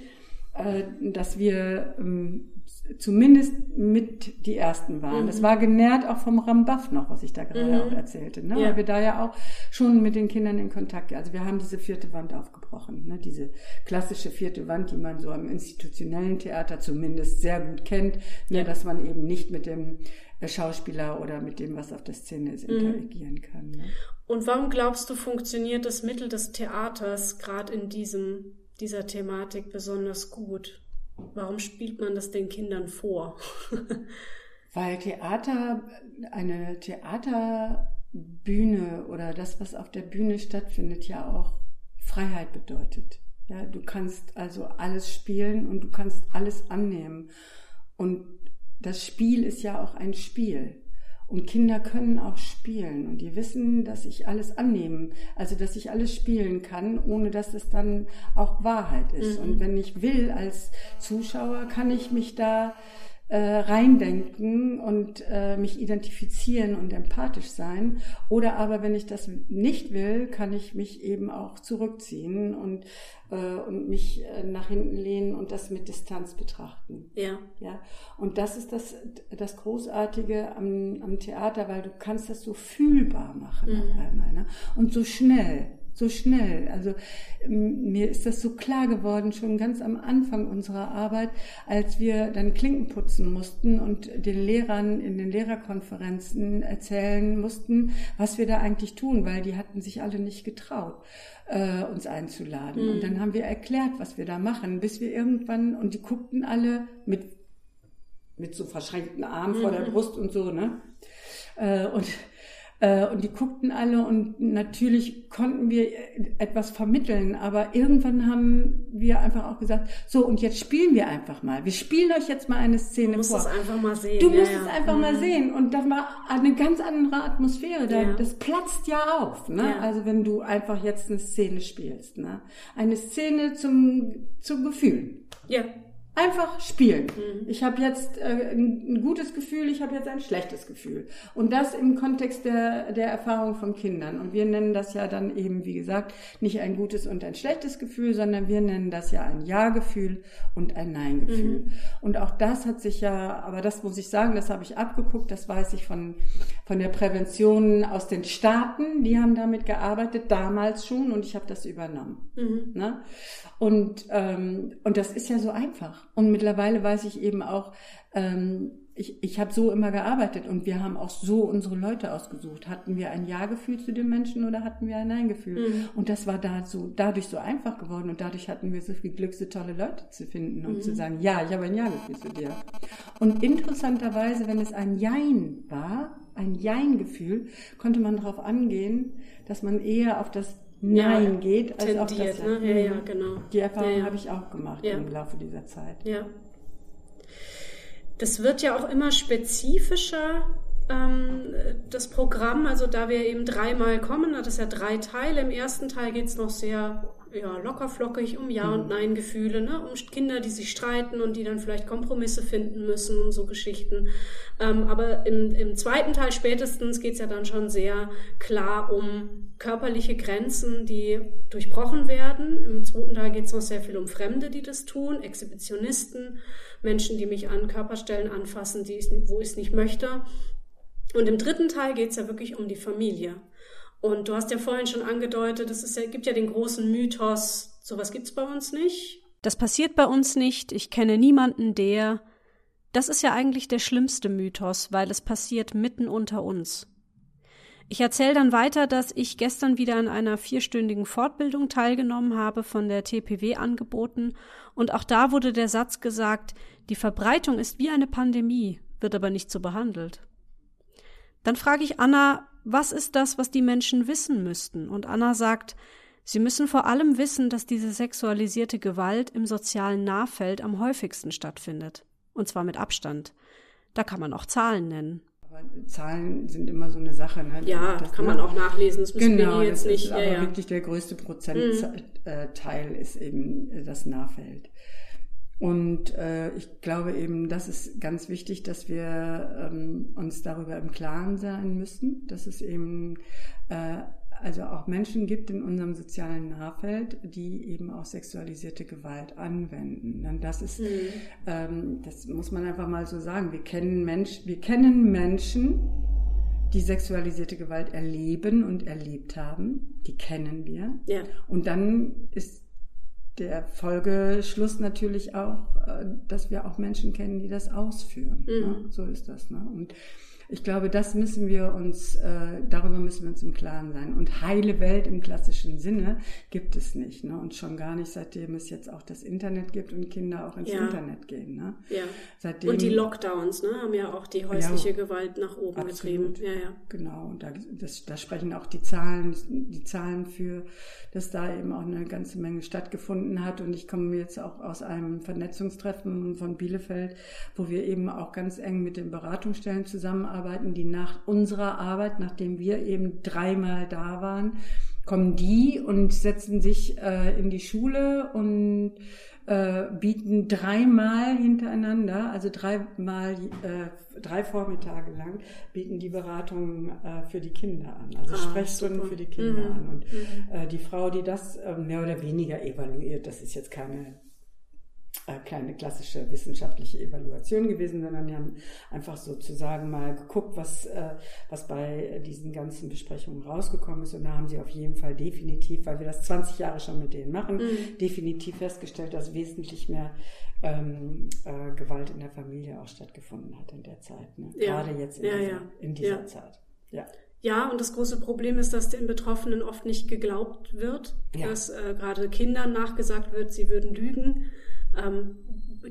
äh, dass wir ähm, zumindest mit die ersten waren. Mhm. Das war genährt auch vom Rambaf noch, was ich da gerade mhm. auch erzählte, ne? Ja. weil wir da ja auch schon mit den Kindern in Kontakt, also wir haben diese vierte Wand aufgebrochen, ne? diese klassische vierte Wand, die man so am institutionellen Theater zumindest sehr gut kennt, ne? ja. dass man eben nicht mit dem äh, Schauspieler oder mit dem, was auf der Szene ist, mhm. interagieren mhm. kann. Ne? Und warum glaubst du, funktioniert das Mittel des Theaters gerade in diesem, dieser Thematik besonders gut? Warum spielt man das den Kindern vor? [LAUGHS] Weil Theater, eine Theaterbühne oder das, was auf der Bühne stattfindet, ja auch Freiheit bedeutet. Ja, du kannst also alles spielen und du kannst alles annehmen. Und das Spiel ist ja auch ein Spiel. Und Kinder können auch spielen und die wissen, dass ich alles annehmen, also dass ich alles spielen kann, ohne dass es dann auch Wahrheit ist. Mhm. Und wenn ich will als Zuschauer, kann ich mich da reindenken und äh, mich identifizieren und empathisch sein. Oder aber wenn ich das nicht will, kann ich mich eben auch zurückziehen und, äh, und mich äh, nach hinten lehnen und das mit Distanz betrachten. Ja. ja. Und das ist das, das Großartige am, am Theater, weil du kannst das so fühlbar machen mhm. auf einmal. Ne? Und so schnell so schnell. Also mir ist das so klar geworden, schon ganz am Anfang unserer Arbeit, als wir dann Klinken putzen mussten und den Lehrern in den Lehrerkonferenzen erzählen mussten, was wir da eigentlich tun, weil die hatten sich alle nicht getraut, äh, uns einzuladen. Mhm. Und dann haben wir erklärt, was wir da machen, bis wir irgendwann, und die guckten alle mit, mit so verschränkten Armen mhm. vor der mhm. Brust und so, ne? Äh, und und die guckten alle und natürlich konnten wir etwas vermitteln, aber irgendwann haben wir einfach auch gesagt, so und jetzt spielen wir einfach mal. Wir spielen euch jetzt mal eine Szene du musst vor. es einfach mal sehen. Du musst ja, es einfach mhm. mal sehen und das war eine ganz andere Atmosphäre. Da, ja. Das platzt ja auf, ne? Ja. Also wenn du einfach jetzt eine Szene spielst, ne? Eine Szene zum zum Gefühl. Ja. Einfach spielen. Mhm. Ich habe jetzt äh, ein, gutes Gefühl, ich habe jetzt ein schlechtes Gefühl. Und das im Kontext der, der Erfahrung von Kindern. Und wir nennen das ja dann eben, wie gesagt, nicht ein gutes und ein schlechtes Gefühl, sondern wir nennen das ja ein Ja-Gefühl und ein Nein-Gefühl. Mhm. Und auch das hat sich ja, aber das muss ich sagen, das habe ich abgeguckt, das weiß ich von, von der Prävention aus den Staaten. Die haben damit gearbeitet, damals schon, und ich habe das übernommen. Mhm. Ne? Und, ähm, und das ist ja so einfach. Und mittlerweile weiß ich eben auch, ähm, ich, ich habe so immer gearbeitet und wir haben auch so unsere Leute ausgesucht. Hatten wir ein Ja-Gefühl zu den Menschen oder hatten wir ein Nein-Gefühl? Mhm. Und das war da so, dadurch so einfach geworden und dadurch hatten wir so viel Glück, so tolle Leute zu finden und mhm. zu sagen, ja, ich habe ein Ja-Gefühl zu dir. Und interessanterweise, wenn es ein Jein war, ein Jein-Gefühl, konnte man darauf angehen, dass man eher auf das Nein ja, geht, als tendiert, auch das. Ne? Ja, ja, genau. Die Erfahrung ja, habe ich auch gemacht im Laufe dieser Zeit. Ja. Das wird ja auch immer spezifischer, ähm, das Programm. Also da wir eben dreimal kommen, hat es ja drei Teile. Im ersten Teil geht es noch sehr ja, lockerflockig um Ja- und mhm. Nein-Gefühle, ne? um Kinder, die sich streiten und die dann vielleicht Kompromisse finden müssen und so Geschichten. Ähm, aber im, im zweiten Teil spätestens geht es ja dann schon sehr klar um körperliche Grenzen, die durchbrochen werden. Im zweiten Teil geht es noch sehr viel um Fremde, die das tun, Exhibitionisten, Menschen, die mich an Körperstellen anfassen, die ich, wo ich es nicht möchte. Und im dritten Teil geht es ja wirklich um die Familie. Und du hast ja vorhin schon angedeutet, es ja, gibt ja den großen Mythos, sowas gibt's bei uns nicht. Das passiert bei uns nicht. Ich kenne niemanden, der. Das ist ja eigentlich der schlimmste Mythos, weil es passiert mitten unter uns. Ich erzähle dann weiter, dass ich gestern wieder an einer vierstündigen Fortbildung teilgenommen habe von der TPW angeboten und auch da wurde der Satz gesagt, die Verbreitung ist wie eine Pandemie, wird aber nicht so behandelt. Dann frage ich Anna, was ist das, was die Menschen wissen müssten? Und Anna sagt, sie müssen vor allem wissen, dass diese sexualisierte Gewalt im sozialen Nahfeld am häufigsten stattfindet. Und zwar mit Abstand. Da kann man auch Zahlen nennen. Aber Zahlen sind immer so eine Sache. Ne? Ja, das kann ne? man auch nachlesen. Das müssen genau, wir jetzt das nicht. Ist aber ja, wirklich der größte Prozentteil mhm. ist eben das Nahfeld. Und äh, ich glaube eben, das ist ganz wichtig, dass wir ähm, uns darüber im Klaren sein müssen, dass es eben äh, also auch Menschen gibt in unserem sozialen Nahfeld, die eben auch sexualisierte Gewalt anwenden. Und das ist, mhm. ähm, das muss man einfach mal so sagen. Wir kennen Mensch, wir kennen Menschen, die sexualisierte Gewalt erleben und erlebt haben. Die kennen wir. Ja. Und dann ist der Folgeschluss natürlich auch, äh, dass wir auch Menschen kennen, die das ausführen. Mhm. Ne? So ist das. Ne? Und Ich glaube, das müssen wir uns, äh, darüber müssen wir uns im Klaren sein. Und heile Welt im klassischen Sinne gibt es nicht. Ne? Und schon gar nicht, seitdem es jetzt auch das Internet gibt und Kinder auch ins ja. Internet gehen. Ne? Ja. Seitdem, und die Lockdowns ne, haben ja auch die häusliche ja, Gewalt nach oben absolut. getrieben. Ja, ja. Genau. Und da, das, da sprechen auch die Zahlen, die Zahlen für, dass da eben auch eine ganze Menge stattgefunden hat. Und ich komme jetzt auch aus einem Vernetzungstreffen von Bielefeld, wo wir eben auch ganz eng mit den Beratungsstellen zusammenarbeiten, die nach unserer Arbeit, nachdem wir eben dreimal da waren, kommen die und setzen sich äh, in die Schule und äh, bieten dreimal hintereinander, also dreimal, äh, drei Vormittage lang, bieten die Beratungen äh, für die Kinder an, also ah, Sprechstunden super. für die Kinder mhm. an. Und mhm. äh, die Frau, die das äh, mehr oder weniger evaluiert, das ist jetzt keine keine klassische wissenschaftliche Evaluation gewesen, sondern wir haben einfach sozusagen mal geguckt, was, äh, was bei diesen ganzen Besprechungen rausgekommen ist. Und da haben sie auf jeden Fall definitiv, weil wir das 20 Jahre schon mit denen machen, mhm. definitiv festgestellt, dass wesentlich mehr ähm, äh, Gewalt in der Familie auch stattgefunden hat in der Zeit. Ne? Ja. Gerade jetzt in ja, dieser, ja. In dieser Zeit. Ja. Ja, und das große Problem ist, dass den Betroffenen oft nicht geglaubt wird, dass äh, gerade Kindern nachgesagt wird, sie würden lügen. Ähm,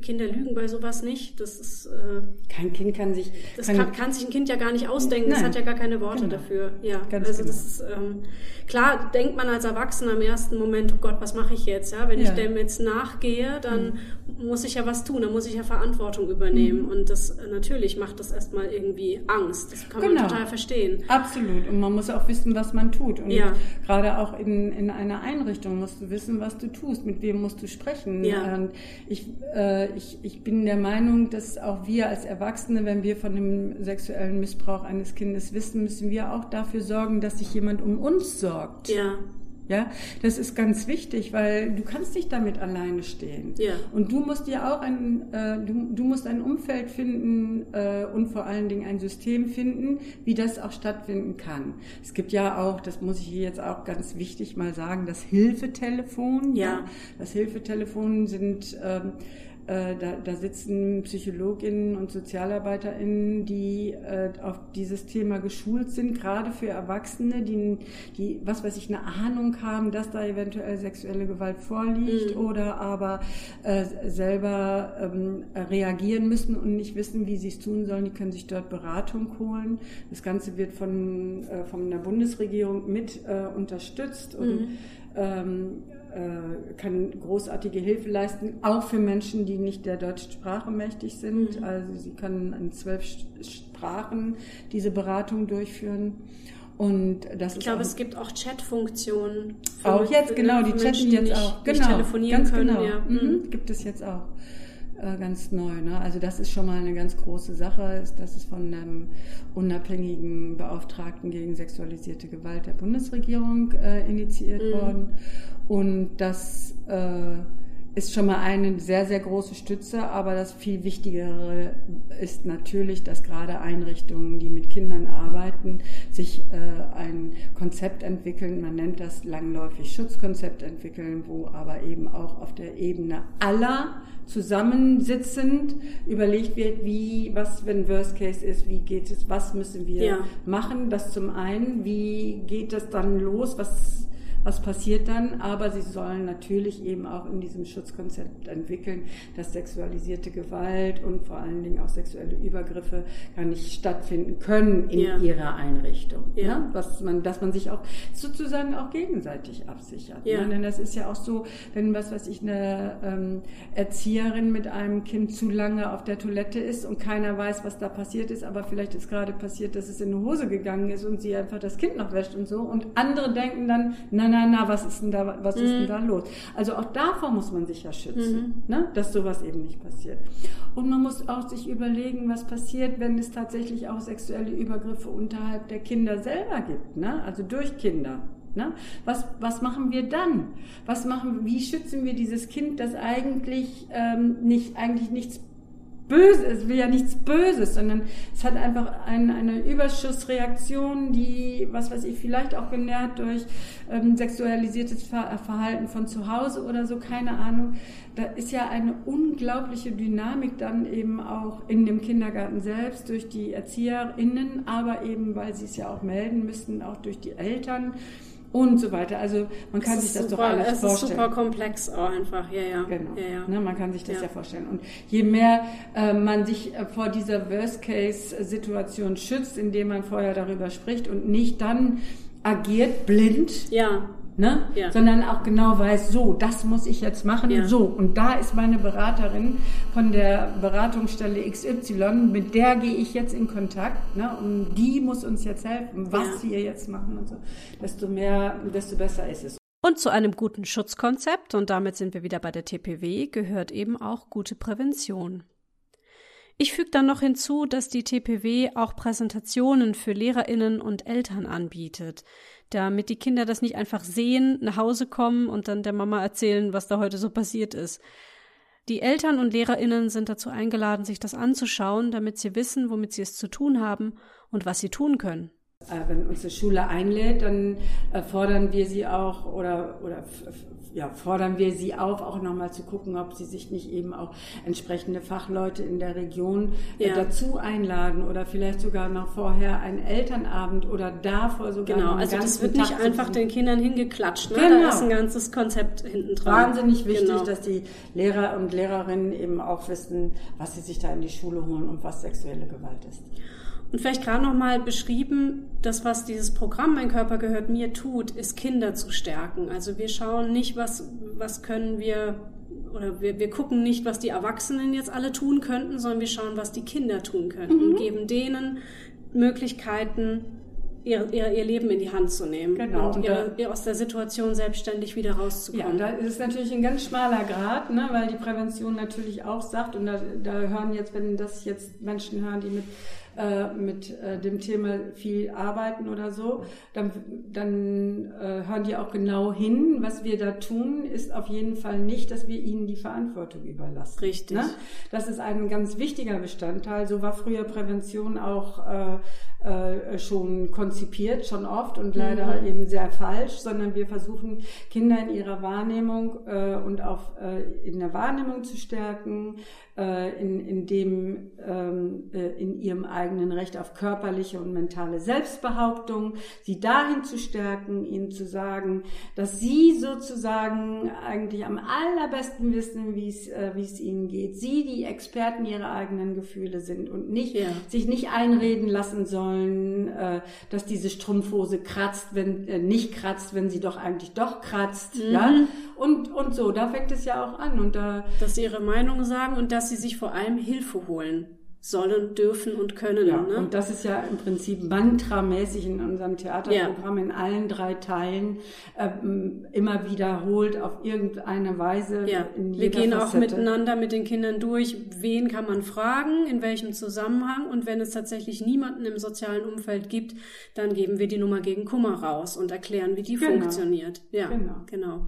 Kinder lügen bei sowas nicht. Das ist äh, kein Kind kann sich das kann, kann, kann, sich ein Kind ja gar nicht ausdenken. Nein. Das hat ja gar keine Worte genau. dafür. Ja, Ganz also genau. das ist ähm, klar. Denkt man als Erwachsener im ersten Moment, oh Gott, was mache ich jetzt? Ja, wenn ja. ich dem jetzt nachgehe, dann mhm. muss ich ja was tun. Dann muss ich ja Verantwortung übernehmen. Mhm. Und das natürlich macht das erstmal irgendwie Angst. Das kann genau. man total verstehen. Absolut. Und man muss auch wissen, was man tut. Und ja. gerade auch in in einer Einrichtung musst du wissen, was du tust. Mit wem musst du sprechen? Ja. Und ich äh, ich, ich bin der Meinung, dass auch wir als Erwachsene, wenn wir von dem sexuellen Missbrauch eines Kindes wissen, müssen wir auch dafür sorgen, dass sich jemand um uns sorgt. Ja. Ja, das ist ganz wichtig, weil du kannst nicht damit alleine stehen. Ja. Und du musst dir auch ein, äh, du, du musst ein Umfeld finden äh, und vor allen Dingen ein System finden, wie das auch stattfinden kann. Es gibt ja auch, das muss ich hier jetzt auch ganz wichtig mal sagen, das Hilfetelefon. Ja. ja. Das Hilfetelefon sind ähm, äh, da, da sitzen Psychologinnen und SozialarbeiterInnen, die äh, auf dieses Thema geschult sind, gerade für Erwachsene, die, die, was weiß ich, eine Ahnung haben, dass da eventuell sexuelle Gewalt vorliegt mhm. oder aber äh, selber ähm, reagieren müssen und nicht wissen, wie sie es tun sollen. Die können sich dort Beratung holen. Das Ganze wird von, äh, von der Bundesregierung mit äh, unterstützt und mhm. ähm, äh, kann großartige Hilfe leisten, auch für Menschen, die nicht der deutschen Sprache mächtig sind. Mhm. Also sie können in zwölf Sprachen diese Beratung durchführen. Und das ich glaube, es gibt auch Chatfunktionen. Auch jetzt, genau, die chatten jetzt auch. Genau, telefonieren ganz können. Genau. Ja. Mhm. mhm. Gibt es jetzt auch äh, ganz neu. Ne? Also das ist schon mal eine ganz große Sache. Das ist von einem unabhängigen Beauftragten gegen sexualisierte Gewalt der Bundesregierung äh, initiiert mhm. worden. Und das äh, ist schon mal eine sehr, sehr große Stütze. Aber das viel Wichtigere ist natürlich, dass gerade Einrichtungen, die mit Kindern arbeiten, sich äh, ein Konzept entwickeln. Man nennt das langläufig Schutzkonzept entwickeln, wo aber eben auch auf der Ebene aller zusammensitzend überlegt wird, wie, was, wenn Worst Case ist, wie geht es, was müssen wir ja. machen. Das zum einen, wie geht das dann los, was was passiert dann, aber sie sollen natürlich eben auch in diesem Schutzkonzept entwickeln, dass sexualisierte Gewalt und vor allen Dingen auch sexuelle Übergriffe gar nicht stattfinden können in ja. ihrer Einrichtung. Ja. Ne? Was man, dass man sich auch sozusagen auch gegenseitig absichert. Ja. Ne? Denn das ist ja auch so, wenn was weiß ich, eine ähm, Erzieherin mit einem Kind zu lange auf der Toilette ist und keiner weiß, was da passiert ist, aber vielleicht ist gerade passiert, dass es in eine Hose gegangen ist und sie einfach das Kind noch wäscht und so und andere denken dann, na, na, na, was ist denn da, was ist denn mhm. da los? Also auch davor muss man sich ja schützen, mhm. ne? dass sowas eben nicht passiert. Und man muss auch sich überlegen, was passiert, wenn es tatsächlich auch sexuelle Übergriffe unterhalb der Kinder selber gibt, ne? also durch Kinder. Ne? Was, was machen wir dann? Was machen, wie schützen wir dieses Kind, das eigentlich ähm, nicht, eigentlich nichts böse, es will ja nichts Böses, sondern es hat einfach ein, eine Überschussreaktion, die, was weiß ich, vielleicht auch genährt durch ähm, sexualisiertes Verhalten von zu Hause oder so, keine Ahnung. Da ist ja eine unglaubliche Dynamik dann eben auch in dem Kindergarten selbst durch die ErzieherInnen, aber eben, weil sie es ja auch melden müssen, auch durch die Eltern und so weiter. Also man kann sich das super, doch alles es vorstellen. Es ist super komplex auch einfach, ja, ja. Genau. Ja, ja. Ne, man kann sich das ja. ja vorstellen. Und je mehr äh, man sich äh, vor dieser Worst-Case-Situation schützt, indem man vorher darüber spricht und nicht dann agiert blind, ja ne? Ja. sondern auch genau weiß, so, das muss ich jetzt machen, ja. so. Und da ist meine Beraterin von der Beratungsstelle XY, mit der gehe ich jetzt in Kontakt, ne? und die muss uns jetzt helfen, was wir jetzt machen und so. Desto mehr, desto besser ist es. Und zu einem guten Schutzkonzept, und damit sind wir wieder bei der TPW, gehört eben auch gute Prävention. Ich füge dann noch hinzu, dass die TPW auch Präsentationen für Lehrerinnen und Eltern anbietet damit die Kinder das nicht einfach sehen, nach Hause kommen und dann der Mama erzählen, was da heute so passiert ist. Die Eltern und Lehrerinnen sind dazu eingeladen, sich das anzuschauen, damit sie wissen, womit sie es zu tun haben und was sie tun können. Äh, wenn unsere Schule einlädt, dann fordern wir sie auch oder, oder ja, fordern wir sie auf, auch nochmal zu gucken, ob sie sich nicht eben auch entsprechende Fachleute in der Region äh, ja. dazu einladen oder vielleicht sogar noch vorher einen Elternabend oder davor sogar. Genau, also das wird nicht einfach den Kindern hingeklatscht, ne? Genau. Da ist ein ganzes Konzept hinten dran. Wahnsinnig wichtig, genau. dass die Lehrer und Lehrerinnen eben auch wissen, was sie sich da in die Schule holen und was sexuelle Gewalt ist. Und vielleicht gerade nochmal beschrieben, das, was dieses Programm Mein Körper gehört mir tut, ist Kinder zu stärken. Also wir schauen nicht, was, was können wir, oder wir, wir gucken nicht, was die Erwachsenen jetzt alle tun könnten, sondern wir schauen, was die Kinder tun könnten mhm. und geben denen Möglichkeiten, ihr, ihr, ihr Leben in die Hand zu nehmen genau. und, ihre, ihr aus der Situation selbstständig wieder rauszukommen. Ja, da ist es natürlich ein ganz schmaler Grad, ne, weil die Prävention natürlich auch sagt, und da, da hören jetzt, wenn das jetzt Menschen hören, die mit äh, mit äh, dem Thema viel arbeiten oder so, dann, dann äh, hören die auch genau hin. Was wir da tun, ist auf jeden Fall nicht, dass wir ihnen die Verantwortung überlassen. Richtig. Ne? Das ist ein ganz wichtiger Bestandteil. So war früher Prävention auch äh, äh, schon konzipiert, schon oft und leider mhm. eben sehr falsch, sondern wir versuchen Kinder in ihrer Wahrnehmung äh, und auch äh, in der Wahrnehmung zu stärken, äh, in, in dem ähm, äh, in ihrem eigenen Recht auf körperliche und mentale Selbstbehauptung, sie dahin zu stärken, ihnen zu sagen, dass sie sozusagen eigentlich am allerbesten wissen, wie es äh, wie es ihnen geht, sie die Experten ihrer eigenen Gefühle sind und nicht ja. sich nicht einreden lassen sollen, äh, dass diese Strumpfhose kratzt, wenn äh, nicht kratzt, wenn sie doch eigentlich doch kratzt, mhm. ja und und so, da fängt es ja auch an und da dass sie ihre Meinung sagen und dass sie sich vor allem Hilfe holen sollen, dürfen und können. Ja, ne? und das ist ja im Prinzip mantramäßig in unserem Theaterprogramm ja. in allen drei Teilen äh, immer wiederholt auf irgendeine Weise. Ja. Wir gehen Facette. auch miteinander mit den Kindern durch, wen kann man fragen, in welchem Zusammenhang und wenn es tatsächlich niemanden im sozialen Umfeld gibt, dann geben wir die Nummer gegen Kummer raus und erklären, wie die genau. funktioniert. Ja, genau. genau.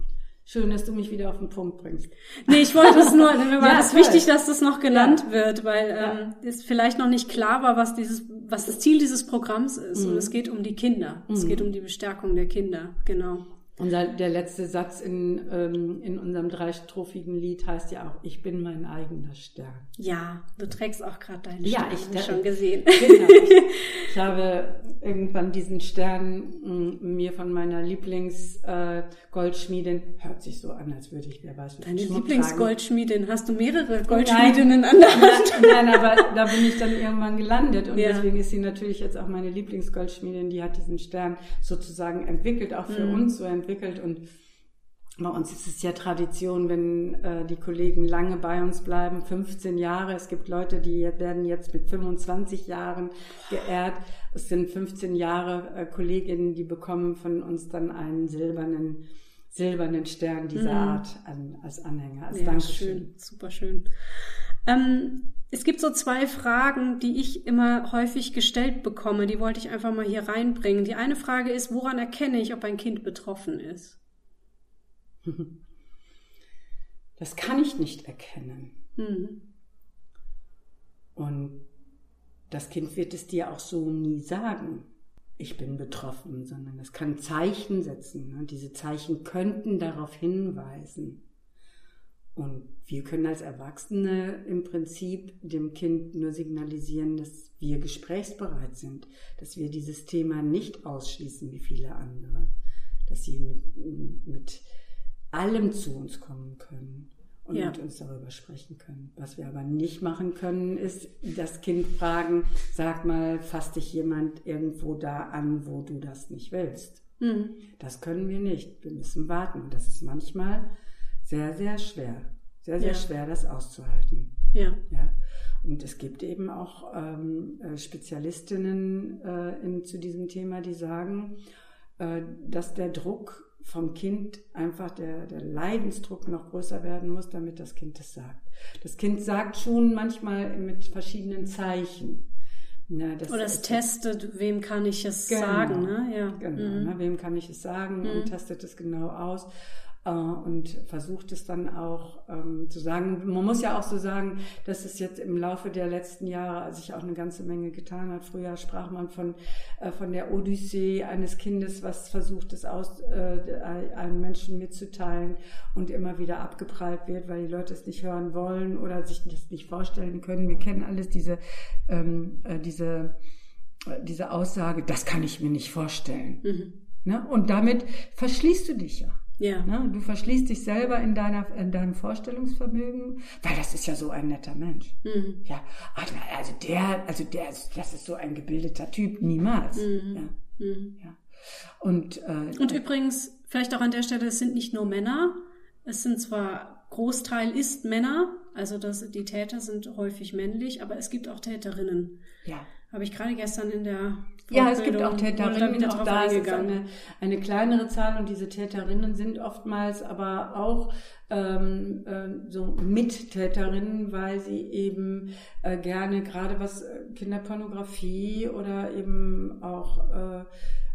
Schön, dass du mich wieder auf den Punkt bringst. Nee, ich wollte es nur, [LAUGHS] mir war ja, es wichtig, dass das noch genannt ja. wird, weil ja. ähm, es vielleicht noch nicht klar war, was dieses, was das Ziel dieses Programms ist. Mhm. Und es geht um die Kinder. Mhm. Es geht um die Bestärkung der Kinder, genau. Unser, der letzte Satz in, ähm, in unserem dreistrophigen Lied heißt ja auch, ich bin mein eigener Stern. Ja, du trägst auch gerade deinen Stern, ja, ich schon gesehen. Genau, ich, [LAUGHS] ich habe irgendwann diesen Stern mir von meiner Lieblingsgoldschmiedin, äh, hört sich so an, als würde ich, wer weiß, Deine Lieblingsgoldschmiedin, hast du mehrere Goldschmiedinnen an der Hand? Nein, aber da bin ich dann irgendwann gelandet und ja. deswegen ist sie natürlich jetzt auch meine Lieblingsgoldschmiedin, die hat diesen Stern sozusagen entwickelt, auch für mhm. uns so entwickelt und bei uns ist es ja Tradition, wenn äh, die Kollegen lange bei uns bleiben, 15 Jahre. Es gibt Leute, die werden jetzt mit 25 Jahren geehrt. Es sind 15 Jahre äh, Kolleginnen, die bekommen von uns dann einen silbernen silbernen Stern dieser mhm. Art an, als Anhänger, als ja, Dankeschön. Schön, super schön. Ähm, es gibt so zwei Fragen, die ich immer häufig gestellt bekomme. Die wollte ich einfach mal hier reinbringen. Die eine Frage ist, woran erkenne ich, ob ein Kind betroffen ist? [LAUGHS] Das kann ich nicht erkennen. Mhm. Und das Kind wird es dir auch so nie sagen, ich bin betroffen, sondern es kann Zeichen setzen. Und diese Zeichen könnten darauf hinweisen. Und wir können als Erwachsene im Prinzip dem Kind nur signalisieren, dass wir gesprächsbereit sind, dass wir dieses Thema nicht ausschließen wie viele andere, dass sie mit, mit allem zu uns kommen können und ja. mit uns darüber sprechen können. Was wir aber nicht machen können, ist das Kind fragen, sag mal, fasst dich jemand irgendwo da an, wo du das nicht willst. Mhm. Das können wir nicht. Wir müssen warten. Das ist manchmal sehr, sehr schwer. Sehr, sehr ja. schwer, das auszuhalten. Ja. ja. Und es gibt eben auch ähm, äh, Spezialistinnen äh, in, zu diesem Thema, die sagen, äh, dass der Druck vom Kind einfach der, der Leidensdruck noch größer werden muss, damit das Kind es sagt. Das Kind sagt schon manchmal mit verschiedenen Zeichen. Ja, das Oder es testet, wem kann ich es genau, sagen. Ne? Ja. Genau, mhm. ne? wem kann ich es sagen mhm. und testet es genau aus. Äh, und versucht es dann auch ähm, zu sagen. Man muss ja auch so sagen, dass es jetzt im Laufe der letzten Jahre sich auch eine ganze Menge getan hat. Früher sprach man von, äh, von der Odyssee eines Kindes, was versucht es aus, äh, einem Menschen mitzuteilen und immer wieder abgeprallt wird, weil die Leute es nicht hören wollen oder sich das nicht vorstellen können. Wir kennen alles diese, ähm, äh, diese, äh, diese Aussage, das kann ich mir nicht vorstellen. Mhm. Ne? Und damit verschließt du dich ja. Ja. Ne? Du verschließt dich selber in, deiner, in deinem Vorstellungsvermögen, weil das ist ja so ein netter Mensch. Mhm. Ja, also der, also der, das ist so ein gebildeter Typ, niemals. Mhm. Ja. Mhm. ja. Und, äh, und übrigens, vielleicht auch an der Stelle, es sind nicht nur Männer, es sind zwar Großteil ist Männer, also das, die Täter sind häufig männlich, aber es gibt auch Täterinnen. Ja. Habe ich gerade gestern in der ja, es gibt auch Täterinnen, auch da ist eine, eine kleinere Zahl und diese Täterinnen sind oftmals aber auch ähm, äh, so Mittäterinnen, weil sie eben äh, gerne gerade was äh, Kinderpornografie oder eben auch äh,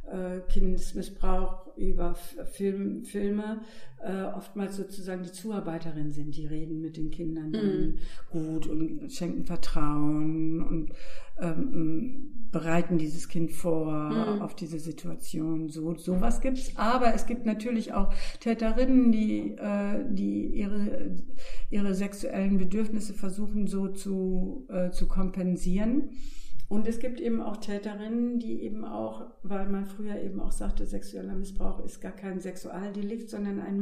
äh, Kindesmissbrauch über Film, Filme äh, oftmals sozusagen die Zuarbeiterin sind. Die reden mit den Kindern mm. gut und schenken Vertrauen und ähm, bereiten dieses Kind vor mm. auf diese Situation. So sowas gibt's. Aber es gibt natürlich auch Täterinnen, die äh, die ihre ihre sexuellen Bedürfnisse versuchen so zu äh, zu kompensieren und es gibt eben auch Täterinnen, die eben auch, weil man früher eben auch sagte, sexueller Missbrauch ist gar kein Sexualdelikt, sondern ein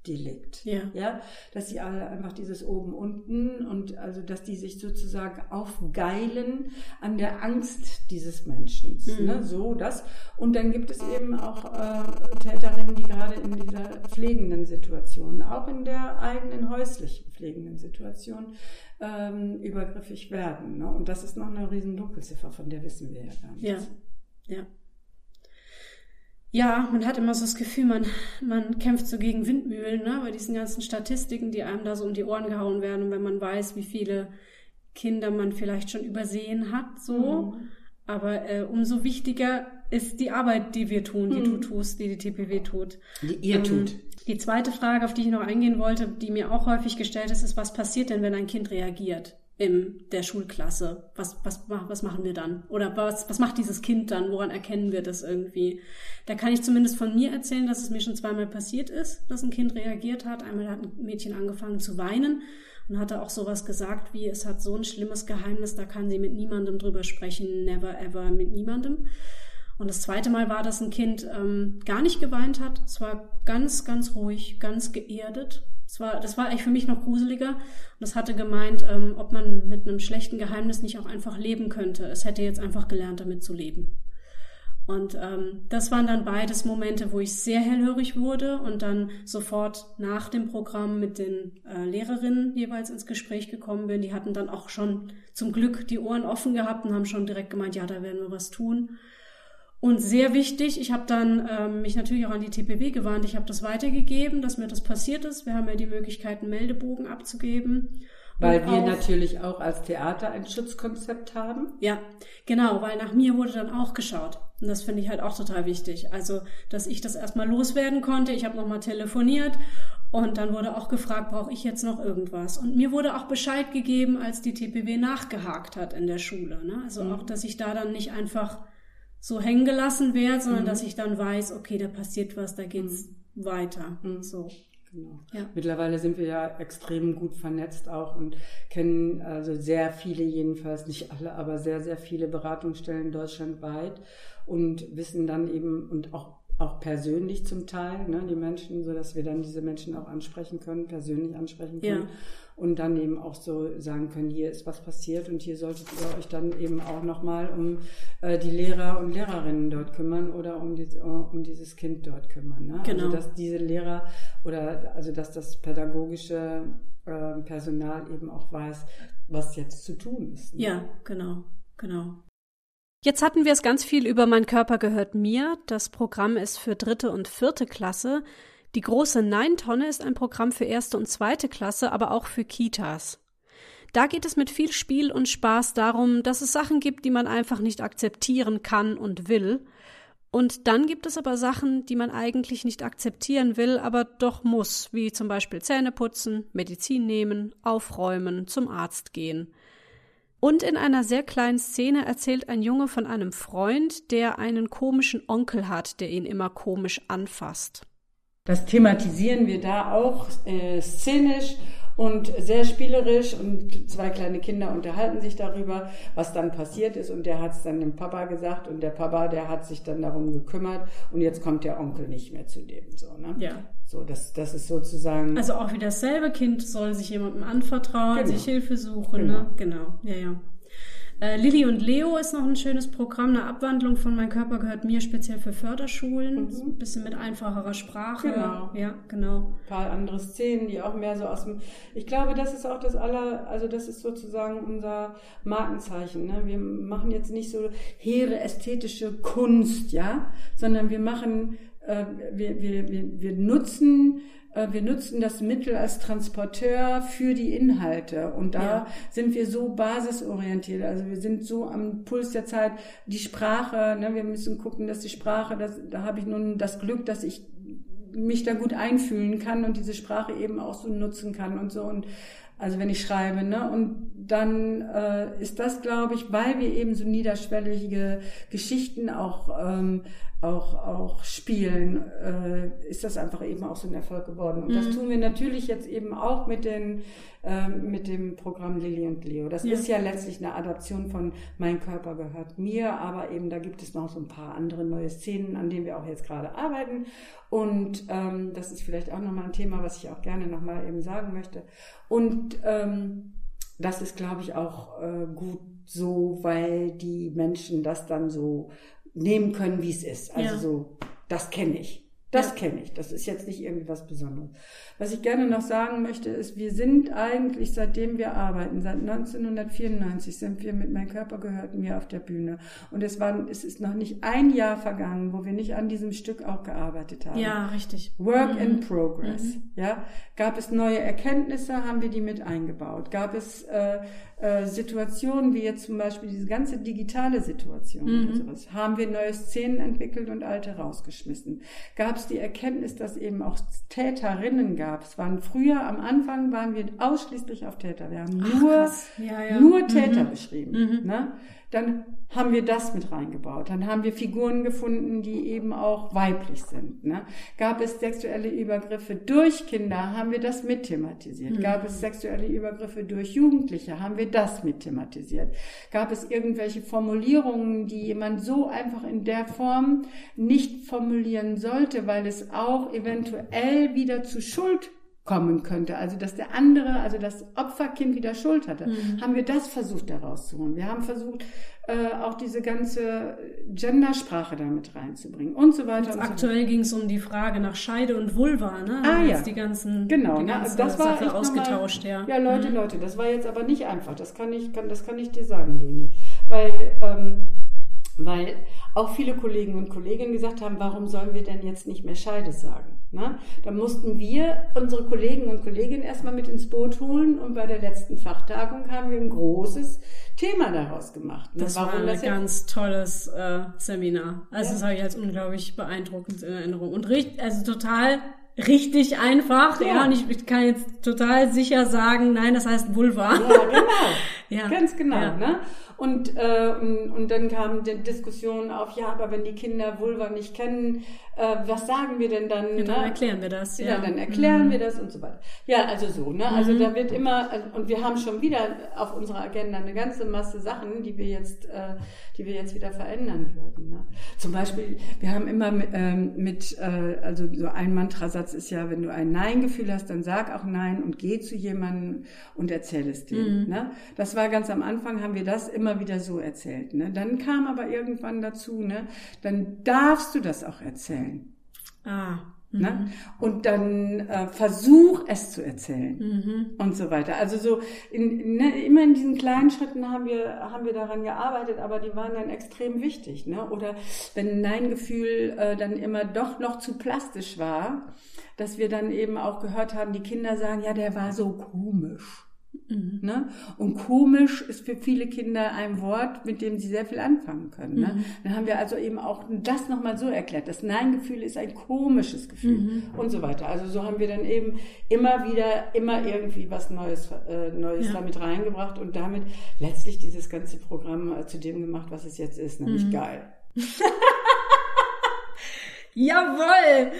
Machtdelikt. Ja. ja. Dass sie alle einfach dieses oben unten und also, dass die sich sozusagen aufgeilen an der Angst dieses Menschen. Mhm. Ne? So, das. Und dann gibt es eben auch äh, Täterinnen, die gerade in dieser pflegenden Situation, auch in der eigenen häuslichen pflegenden Situation, ähm, übergriffig werden. Ne? Und das ist noch eine riesen Dunkelziffer, von der wissen wir ja gar nicht. Ja, ja. Ja, man hat immer so das Gefühl, man, man kämpft so gegen Windmühlen, ne? bei diesen ganzen Statistiken, die einem da so um die Ohren gehauen werden. Und wenn man weiß, wie viele Kinder man vielleicht schon übersehen hat, so. Mhm. Aber äh, umso wichtiger ist die Arbeit, die wir tun, die mhm. du tust, die die TPW tut. Die ihr ähm, tut. Die zweite Frage, auf die ich noch eingehen wollte, die mir auch häufig gestellt ist, ist, was passiert denn, wenn ein Kind reagiert in der Schulklasse? Was, was, was machen wir dann? Oder was, was macht dieses Kind dann? Woran erkennen wir das irgendwie? Da kann ich zumindest von mir erzählen, dass es mir schon zweimal passiert ist, dass ein Kind reagiert hat. Einmal hat ein Mädchen angefangen zu weinen und hatte auch sowas gesagt wie, es hat so ein schlimmes Geheimnis, da kann sie mit niemandem drüber sprechen, never ever mit niemandem. Und das zweite Mal war, dass ein Kind ähm, gar nicht geweint hat. Es war ganz, ganz ruhig, ganz geerdet. Das war, das war eigentlich für mich noch gruseliger. Und es hatte gemeint, ähm, ob man mit einem schlechten Geheimnis nicht auch einfach leben könnte. Es hätte jetzt einfach gelernt, damit zu leben. Und ähm, das waren dann beides Momente, wo ich sehr hellhörig wurde und dann sofort nach dem Programm mit den äh, Lehrerinnen jeweils ins Gespräch gekommen bin. Die hatten dann auch schon zum Glück die Ohren offen gehabt und haben schon direkt gemeint, ja, da werden wir was tun. Und sehr wichtig, ich habe dann ähm, mich natürlich auch an die TPW gewarnt. Ich habe das weitergegeben, dass mir das passiert ist. Wir haben ja die Möglichkeit, einen Meldebogen abzugeben. Weil wir auch, natürlich auch als Theater ein Schutzkonzept haben. Ja, genau, weil nach mir wurde dann auch geschaut. Und das finde ich halt auch total wichtig. Also, dass ich das erstmal loswerden konnte. Ich habe nochmal telefoniert Und dann wurde auch gefragt, brauche ich jetzt noch irgendwas? Und mir wurde auch Bescheid gegeben, als die TPW nachgehakt hat in der Schule. Ne? Also mhm. auch, dass ich da dann nicht einfach so hängen gelassen werde, sondern mhm. dass ich dann weiß, okay, da passiert was, da geht's mhm. weiter. Mhm. So. Genau. Ja. Mittlerweile sind wir ja extrem gut vernetzt auch und kennen also sehr viele jedenfalls, nicht alle, aber sehr, sehr viele Beratungsstellen deutschlandweit und wissen dann eben und auch auch persönlich zum Teil, ne, die Menschen, so dass wir dann diese Menschen auch ansprechen können, persönlich ansprechen können. Ja. Und dann eben auch so sagen können, hier ist was passiert und hier solltet ihr euch dann eben auch nochmal um äh, die Lehrer und Lehrerinnen dort kümmern oder um, die, um dieses Kind dort kümmern. Ne? Also, genau. Also dass diese Lehrer oder also dass das pädagogische äh, Personal eben auch weiß, was jetzt zu tun ist. Ne? Ja, genau, genau. Jetzt hatten wir es ganz viel über Mein Körper gehört mir. Das Programm ist für dritte und vierte Klasse. Die große Nein-Tonne ist ein Programm für erste und zweite Klasse, aber auch für Kitas. Da geht es mit viel Spiel und Spaß darum, dass es Sachen gibt, die man einfach nicht akzeptieren kann und will. Und dann gibt es aber Sachen, die man eigentlich nicht akzeptieren will, aber doch muss, wie zum Beispiel Zähne putzen, Medizin nehmen, aufräumen, zum Arzt gehen. Und in einer sehr kleinen Szene erzählt ein Junge von einem Freund, der einen komischen Onkel hat, der ihn immer komisch anfasst. Das thematisieren wir da auch äh, szenisch und sehr spielerisch und zwei kleine Kinder unterhalten sich darüber, was dann passiert ist und der hat es dann dem Papa gesagt und der Papa, der hat sich dann darum gekümmert und jetzt kommt der Onkel nicht mehr zu dem so, ne? Ja. So, das, das ist sozusagen. Also auch wie dasselbe Kind soll sich jemandem anvertrauen, genau. sich Hilfe suchen, genau. ne? Genau, ja, ja. Äh, Lilly und Leo ist noch ein schönes Programm, eine Abwandlung von Mein Körper gehört mir speziell für Förderschulen. Mhm. So ein bisschen mit einfacherer Sprache. Genau. Ja, genau. Ein paar andere Szenen, die auch mehr so aus dem. Ich glaube, das ist auch das aller, also das ist sozusagen unser Markenzeichen. Ne? Wir machen jetzt nicht so hehre ästhetische Kunst, ja, sondern wir machen, äh, wir, wir, wir, wir nutzen wir nutzen das Mittel als Transporteur für die Inhalte. Und da ja. sind wir so basisorientiert. Also wir sind so am Puls der Zeit. Die Sprache, ne, wir müssen gucken, dass die Sprache, das, da habe ich nun das Glück, dass ich mich da gut einfühlen kann und diese Sprache eben auch so nutzen kann und so. Und also wenn ich schreibe, ne? Und dann äh, ist das, glaube ich, weil wir eben so niederschwellige Geschichten auch ähm, auch auch spielen, äh, ist das einfach eben auch so ein Erfolg geworden. Und mhm. das tun wir natürlich jetzt eben auch mit den äh, mit dem Programm Lilly und Leo. Das ja. ist ja letztlich eine Adaption von Mein Körper gehört mir, aber eben da gibt es noch so ein paar andere neue Szenen, an denen wir auch jetzt gerade arbeiten. Und ähm, das ist vielleicht auch nochmal ein Thema, was ich auch gerne nochmal eben sagen möchte. Und ähm, das ist, glaube ich, auch äh, gut so, weil die Menschen das dann so nehmen können, wie es ist. Also ja. so, das kenne ich. Das ja. kenne ich. Das ist jetzt nicht irgendwie was Besonderes. Was ich gerne noch sagen möchte, ist, wir sind eigentlich, seitdem wir arbeiten, seit 1994 sind wir mit Mein Körper gehört mir auf der Bühne. Und es war, es ist noch nicht ein Jahr vergangen, wo wir nicht an diesem Stück auch gearbeitet haben. Ja, richtig. Work mhm. in progress. Mhm. Ja. Gab es neue Erkenntnisse, haben wir die mit eingebaut. Gab es, äh, äh, Situationen wie jetzt zum Beispiel diese ganze digitale Situation mhm. oder sowas, haben wir neue Szenen entwickelt und alte rausgeschmissen. Gab es die Erkenntnis, dass eben auch Täterinnen gab. Es waren früher, am Anfang waren wir ausschließlich auf Täter. Wir haben nur, ja, ja. nur Täter mhm. beschrieben. Mhm. Ne? Dann haben wir das mit reingebaut. Dann haben wir Figuren gefunden, die eben auch weiblich sind. Ne? Gab es sexuelle Übergriffe durch Kinder, haben wir das mit thematisiert. Mhm. Gab es sexuelle Übergriffe durch Jugendliche, haben wir das mit thematisiert. Gab es irgendwelche Formulierungen, die jemand so einfach in der Form nicht formulieren sollte, weil es auch eventuell wieder zu Schuld kommen könnte. Also dass der andere, also das Opferkind wieder Schuld hatte. Mhm. Haben wir das versucht herauszuholen. Wir haben versucht, äh, auch diese ganze Gendersprache damit reinzubringen und so weiter. Und aktuell so ging es um die Frage nach Scheide und Vulva, ne? Ah ja. Die ganzen, genau, die ganze das war Sache ausgetauscht, mal, ja. Ja, Leute, mhm. Leute, das war jetzt aber nicht einfach. Das kann ich, kann, das kann ich dir sagen, Leni. Weil, ähm, weil auch viele Kollegen und Kolleginnen gesagt haben, warum sollen wir denn jetzt nicht mehr Scheide sagen? Ne? Da mussten wir unsere Kollegen und Kolleginnen erstmal mit ins Boot holen und bei der letzten Fachtagung haben wir ein großes Thema daraus gemacht. Ne? Das warum war ein das ganz tolles äh, Seminar. Also ja. das habe ich als unglaublich beeindruckend in Erinnerung. Und richtig, also total richtig einfach, ja. ja, und ich, ich, kann jetzt total sicher sagen, nein, das heißt Vulva. Ja, genau. [LAUGHS] ja. Ganz genau, ja. ne? Und, äh, und, und dann kam die Diskussion auf, ja, aber wenn die Kinder Vulva nicht kennen, äh, was sagen wir denn dann? Ja, dann ne? erklären wir das. Ja, ja dann erklären mhm. wir das und so weiter. Ja, also so, ne? Also mhm. da wird immer, und wir haben schon wieder auf unserer Agenda eine ganze Masse Sachen, die wir jetzt, äh, die wir jetzt wieder verändern würden. Ne? Zum Beispiel, wir haben immer mit, ähm, mit äh, also so ein Mantrasatz ist ja, wenn du ein Nein-Gefühl hast, dann sag auch Nein und geh zu jemandem und erzähl es dem. Mhm. Ne? Das war ganz am Anfang, haben wir das immer immer wieder so erzählt. Ne? Dann kam aber irgendwann dazu, ne? dann darfst du das auch erzählen. Ah. Ne? Mhm. Und dann äh, versuch es zu erzählen mhm. und so weiter. Also so in, ne, immer in diesen kleinen Schritten haben wir haben wir daran gearbeitet, aber die waren dann extrem wichtig. Ne? Oder wenn ein Nein-Gefühl äh, dann immer doch noch zu plastisch war, dass wir dann eben auch gehört haben, die Kinder sagen, ja, der war so komisch. Mhm. Ne? Und komisch ist für viele Kinder ein Wort, mit dem sie sehr viel anfangen können. Ne? Mhm. Dann haben wir also eben auch das nochmal so erklärt. Das Nein-Gefühl ist ein komisches Gefühl mhm. und so weiter. Also so haben wir dann eben immer wieder, immer irgendwie was Neues, äh, Neues ja. damit reingebracht und damit letztlich dieses ganze Programm äh, zu dem gemacht, was es jetzt ist, nämlich mhm. geil. [LAUGHS] Jawoll!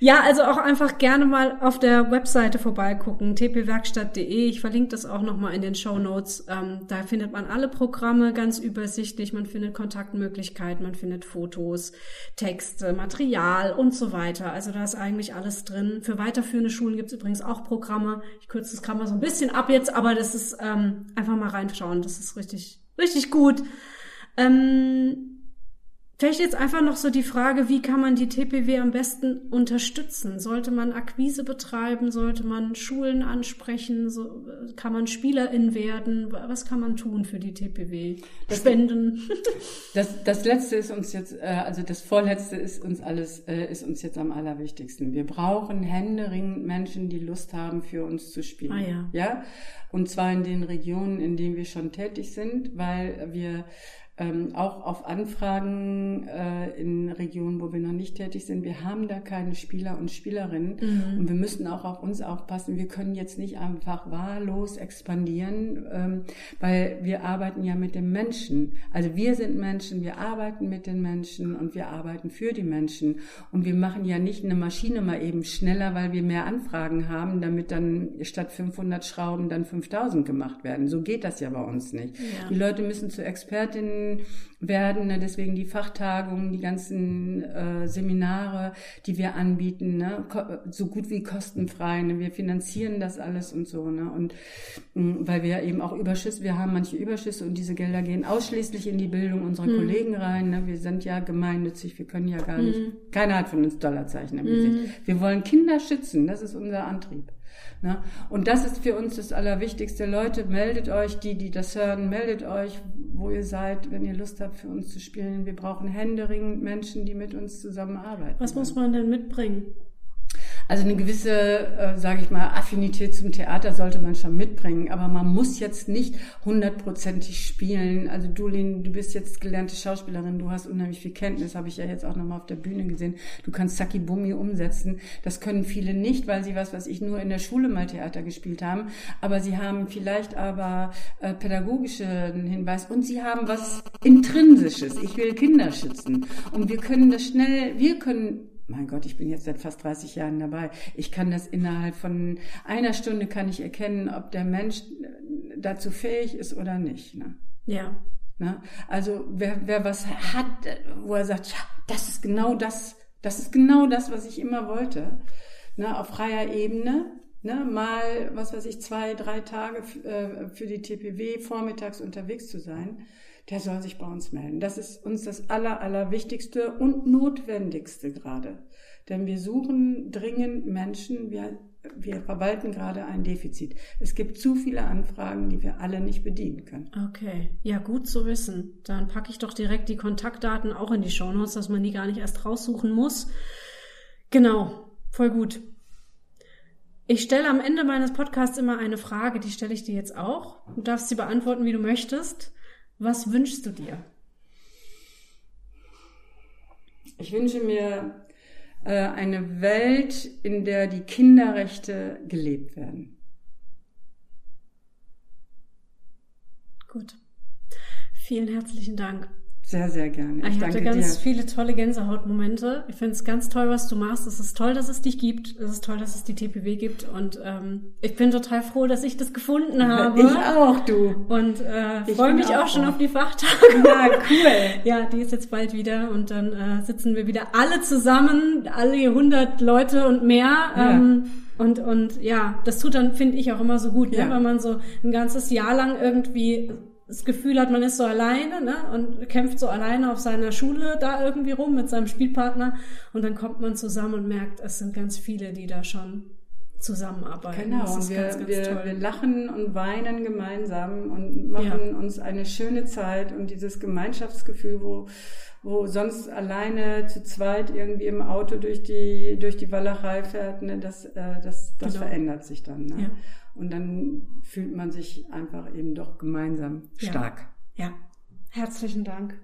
Ja, also auch einfach gerne mal auf der Webseite vorbeigucken, tpwerkstatt.de. Ich verlinke das auch nochmal in den Show Notes. Ähm, da findet man alle Programme ganz übersichtlich. Man findet Kontaktmöglichkeiten, man findet Fotos, Texte, Material und so weiter. Also da ist eigentlich alles drin. Für weiterführende Schulen gibt es übrigens auch Programme. Ich kürze das Kamera so ein bisschen ab jetzt, aber das ist ähm, einfach mal reinschauen. Das ist richtig, richtig gut. Ähm, Vielleicht jetzt einfach noch so die Frage, wie kann man die TPW am besten unterstützen? Sollte man Akquise betreiben? Sollte man Schulen ansprechen? So, kann man Spielerin werden? Was kann man tun für die TPW? Das, Spenden? [LAUGHS] Das, das letzte ist uns jetzt, äh, also das vorletzte ist uns alles, äh, ist uns jetzt am allerwichtigsten. Wir brauchen händeringend Menschen, die Lust haben, für uns zu spielen. Ah, ja. ja. Und zwar in den Regionen, in denen wir schon tätig sind, weil wir ähm, auch auf Anfragen äh, in Regionen, wo wir noch nicht tätig sind. Wir haben da keine Spieler und Spielerinnen mhm. und wir müssen auch auf uns aufpassen. Wir können jetzt nicht einfach wahllos expandieren, ähm, weil wir arbeiten ja mit dem Menschen. Also wir sind Menschen, wir arbeiten mit den Menschen und wir arbeiten für die Menschen und wir machen ja nicht eine Maschine mal eben schneller, weil wir mehr Anfragen haben, damit dann statt 500 Schrauben dann 5000 gemacht werden. So geht das ja bei uns nicht. Ja. Die Leute müssen zu Expertinnen werden. Ne? Deswegen die Fachtagungen, die ganzen äh, Seminare, die wir anbieten, ne? so gut wie kostenfrei. Ne? Wir finanzieren das alles und so. Ne? Und mh, mm, weil wir eben auch Überschüsse, wir haben manche Überschüsse und diese Gelder gehen ausschließlich in die Bildung unserer mhm. Kollegen rein. Ne? Wir sind ja gemeinnützig, wir können ja gar nicht, mhm. keiner hat von uns Dollarzeichen im mhm. Gesicht. Wir wollen Kinder schützen, das ist unser Antrieb. Ne? Und das ist für uns das Allerwichtigste. Leute, meldet euch, die, die das hören, meldet euch, wo ihr seid, wenn ihr Lust habt, für uns zu spielen. Wir brauchen händeringend Menschen, die mit uns zusammenarbeiten. Was muss man denn mitbringen? Also eine gewisse, äh, sage ich mal, Affinität zum Theater sollte man schon mitbringen, aber man muss jetzt nicht hundertprozentig spielen. Also du, Lin, du bist jetzt gelernte Schauspielerin, du hast unheimlich viel Kenntnis, habe ich ja jetzt auch nochmal auf der Bühne gesehen. Du kannst Saki Bumi umsetzen. Das können viele nicht, weil sie was, was ich nur in der Schule mal Theater gespielt haben, aber sie haben vielleicht aber äh, pädagogischen Hinweis und sie haben was Intrinsisches. Ich will Kinder schützen und wir können das schnell, wir können mein Gott, ich bin jetzt seit fast 30 Jahren dabei. Ich kann das innerhalb von einer Stunde kann ich erkennen, ob der Mensch dazu fähig ist oder nicht. Ne? Ja. Ne? Also wer, wer was hat, wo er sagt, ja, das ist genau das, das ist genau das, was ich immer wollte. Ne? Auf freier Ebene, ne? mal, was weiß ich, zwei, drei Tage äh, für die TPW vormittags unterwegs zu sein der soll sich bei uns melden. Das ist uns das Aller, Allerwichtigste und Notwendigste gerade. Denn wir suchen dringend Menschen, wir, wir verwalten gerade ein Defizit. Es gibt zu viele Anfragen, die wir alle nicht bedienen können. Okay, ja gut zu wissen. Dann packe ich doch direkt die Kontaktdaten auch in die Shownotes, dass man die gar nicht erst raussuchen muss. Genau, voll gut. Ich stelle am Ende meines Podcasts immer eine Frage, die stelle ich dir jetzt auch. Du darfst sie beantworten, wie du möchtest. Was wünschst du dir? Ich wünsche mir äh, eine Welt, in der die Kinderrechte gelebt werden. Gut. Vielen herzlichen Dank. Sehr, sehr gerne. Ich, ich hatte ganz dir. viele tolle Gänsehautmomente. Ich finde es ganz toll, was du machst. Es ist toll, dass es dich gibt. Es ist toll, dass es die TPW gibt. Und ähm, ich bin total froh, dass ich das gefunden habe. Ich auch, du. Und äh, freue mich auch, auch schon auf die Fachtage. Ja, cool. [LAUGHS] ja, die ist jetzt bald wieder. Und dann äh, sitzen wir wieder alle zusammen, alle 100 Leute und mehr. Ja. Ähm, und, und ja, das tut dann, finde ich, auch immer so gut, ne? ja. ne? wenn man so ein ganzes Jahr lang irgendwie das Gefühl hat, man ist so alleine ne? und kämpft so alleine auf seiner Schule da irgendwie rum mit seinem Spielpartner und dann kommt man zusammen und merkt, es sind ganz viele, die da schon zusammenarbeiten. Genau, und wir, ganz, ganz wir, wir, lachen und weinen gemeinsam und machen ja. uns eine schöne Zeit und dieses Gemeinschaftsgefühl, wo, wo sonst alleine zu zweit irgendwie im Auto durch die, durch die Walachei fährt, ne, das, äh, das, das genau. verändert sich dann. Ne? Ja. Und dann fühlt man sich einfach eben doch gemeinsam stark. Ja. ja. Herzlichen Dank.